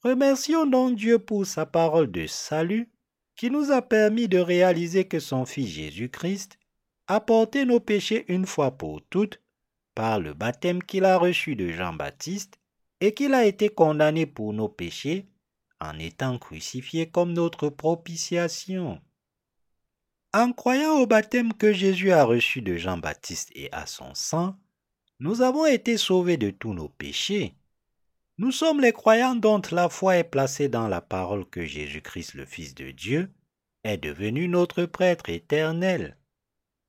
Remercions donc Dieu pour sa parole de salut qui nous a permis de réaliser que son Fils Jésus-Christ a porté nos péchés une fois pour toutes par le baptême qu'il a reçu de Jean-Baptiste et qu'il a été condamné pour nos péchés en étant crucifié comme notre propitiation. En croyant au baptême que Jésus a reçu de Jean-Baptiste et à son sang, nous avons été sauvés de tous nos péchés. Nous sommes les croyants dont la foi est placée dans la parole que Jésus-Christ, le Fils de Dieu, est devenu notre prêtre éternel.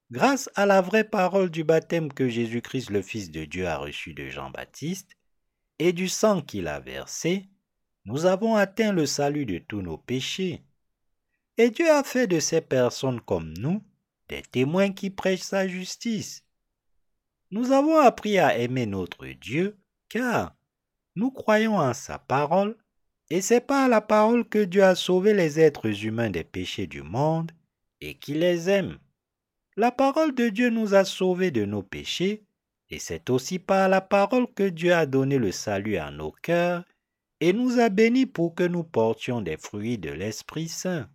Grâce à la vraie parole du baptême que Jésus-Christ, le Fils de Dieu, a reçu de Jean-Baptiste, et du sang qu'il a versé, nous avons atteint le salut de tous nos péchés. Et Dieu a fait de ces personnes comme nous des témoins qui prêchent sa justice. Nous avons appris à aimer notre Dieu car nous croyons en sa parole et c'est par la parole que Dieu a sauvé les êtres humains des péchés du monde et qui les aime. La parole de Dieu nous a sauvés de nos péchés et c'est aussi par la parole que Dieu a donné le salut à nos cœurs et nous a bénis pour que nous portions des fruits de l'Esprit Saint.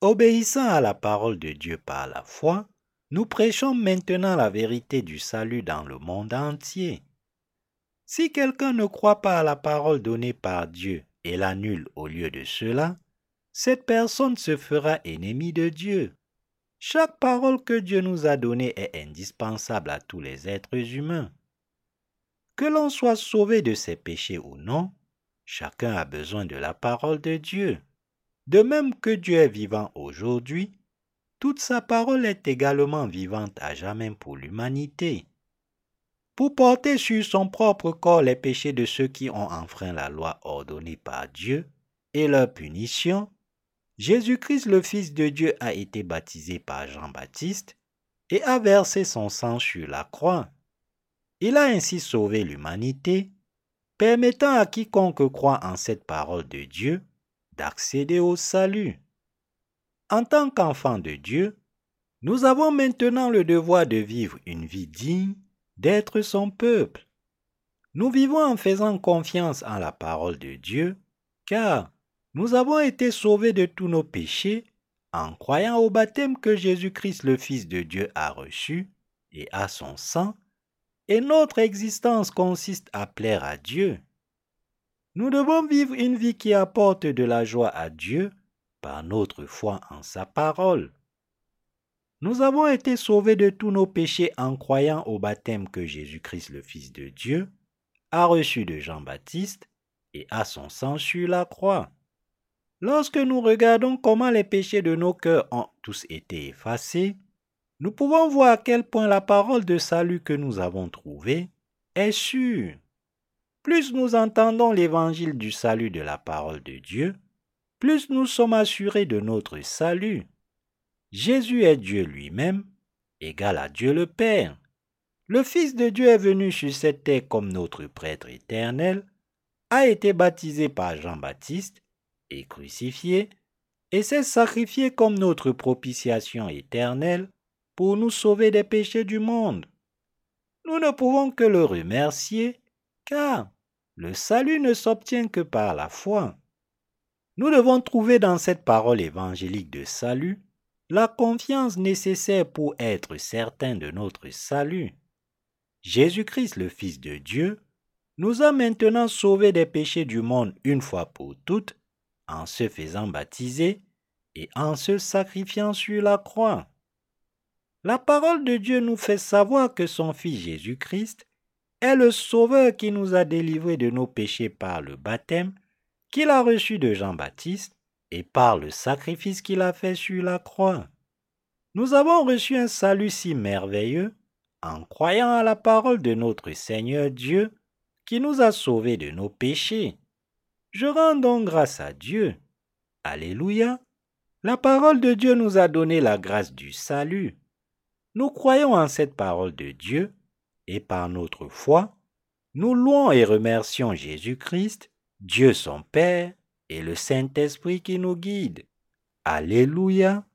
Obéissant à la parole de Dieu par la foi, nous prêchons maintenant la vérité du salut dans le monde entier. Si quelqu'un ne croit pas à la parole donnée par Dieu et l'annule au lieu de cela, cette personne se fera ennemie de Dieu. Chaque parole que Dieu nous a donnée est indispensable à tous les êtres humains. Que l'on soit sauvé de ses péchés ou non, chacun a besoin de la parole de Dieu. De même que Dieu est vivant aujourd'hui, toute sa parole est également vivante à jamais pour l'humanité. Pour porter sur son propre corps les péchés de ceux qui ont enfreint la loi ordonnée par Dieu et leur punition, Jésus-Christ le Fils de Dieu a été baptisé par Jean-Baptiste et a versé son sang sur la croix. Il a ainsi sauvé l'humanité, permettant à quiconque croit en cette parole de Dieu d'accéder au salut. En tant qu'enfants de Dieu, nous avons maintenant le devoir de vivre une vie digne d'être son peuple. Nous vivons en faisant confiance en la parole de Dieu, car nous avons été sauvés de tous nos péchés en croyant au baptême que Jésus-Christ le Fils de Dieu a reçu et à son sang, et notre existence consiste à plaire à Dieu. Nous devons vivre une vie qui apporte de la joie à Dieu par notre foi en sa parole. Nous avons été sauvés de tous nos péchés en croyant au baptême que Jésus-Christ le Fils de Dieu a reçu de Jean-Baptiste et à son sang sur la croix. Lorsque nous regardons comment les péchés de nos cœurs ont tous été effacés, nous pouvons voir à quel point la parole de salut que nous avons trouvée est sûre. Plus nous entendons l'évangile du salut de la parole de Dieu, plus nous sommes assurés de notre salut. Jésus est Dieu lui-même, égal à Dieu le Père. Le Fils de Dieu est venu sur cette terre comme notre prêtre éternel a été baptisé par Jean-Baptiste et crucifié, et s'est sacrifié comme notre propitiation éternelle pour nous sauver des péchés du monde. Nous ne pouvons que le remercier, car le salut ne s'obtient que par la foi. Nous devons trouver dans cette parole évangélique de salut la confiance nécessaire pour être certain de notre salut. Jésus-Christ, le Fils de Dieu, nous a maintenant sauvés des péchés du monde une fois pour toutes en se faisant baptiser et en se sacrifiant sur la croix. La parole de Dieu nous fait savoir que son Fils Jésus-Christ est le Sauveur qui nous a délivrés de nos péchés par le baptême qu'il a reçu de Jean-Baptiste et par le sacrifice qu'il a fait sur la croix. Nous avons reçu un salut si merveilleux en croyant à la parole de notre Seigneur Dieu qui nous a sauvés de nos péchés. Je rends donc grâce à Dieu. Alléluia. La parole de Dieu nous a donné la grâce du salut. Nous croyons en cette parole de Dieu et par notre foi, nous louons et remercions Jésus-Christ, Dieu son Père et le Saint-Esprit qui nous guide. Alléluia.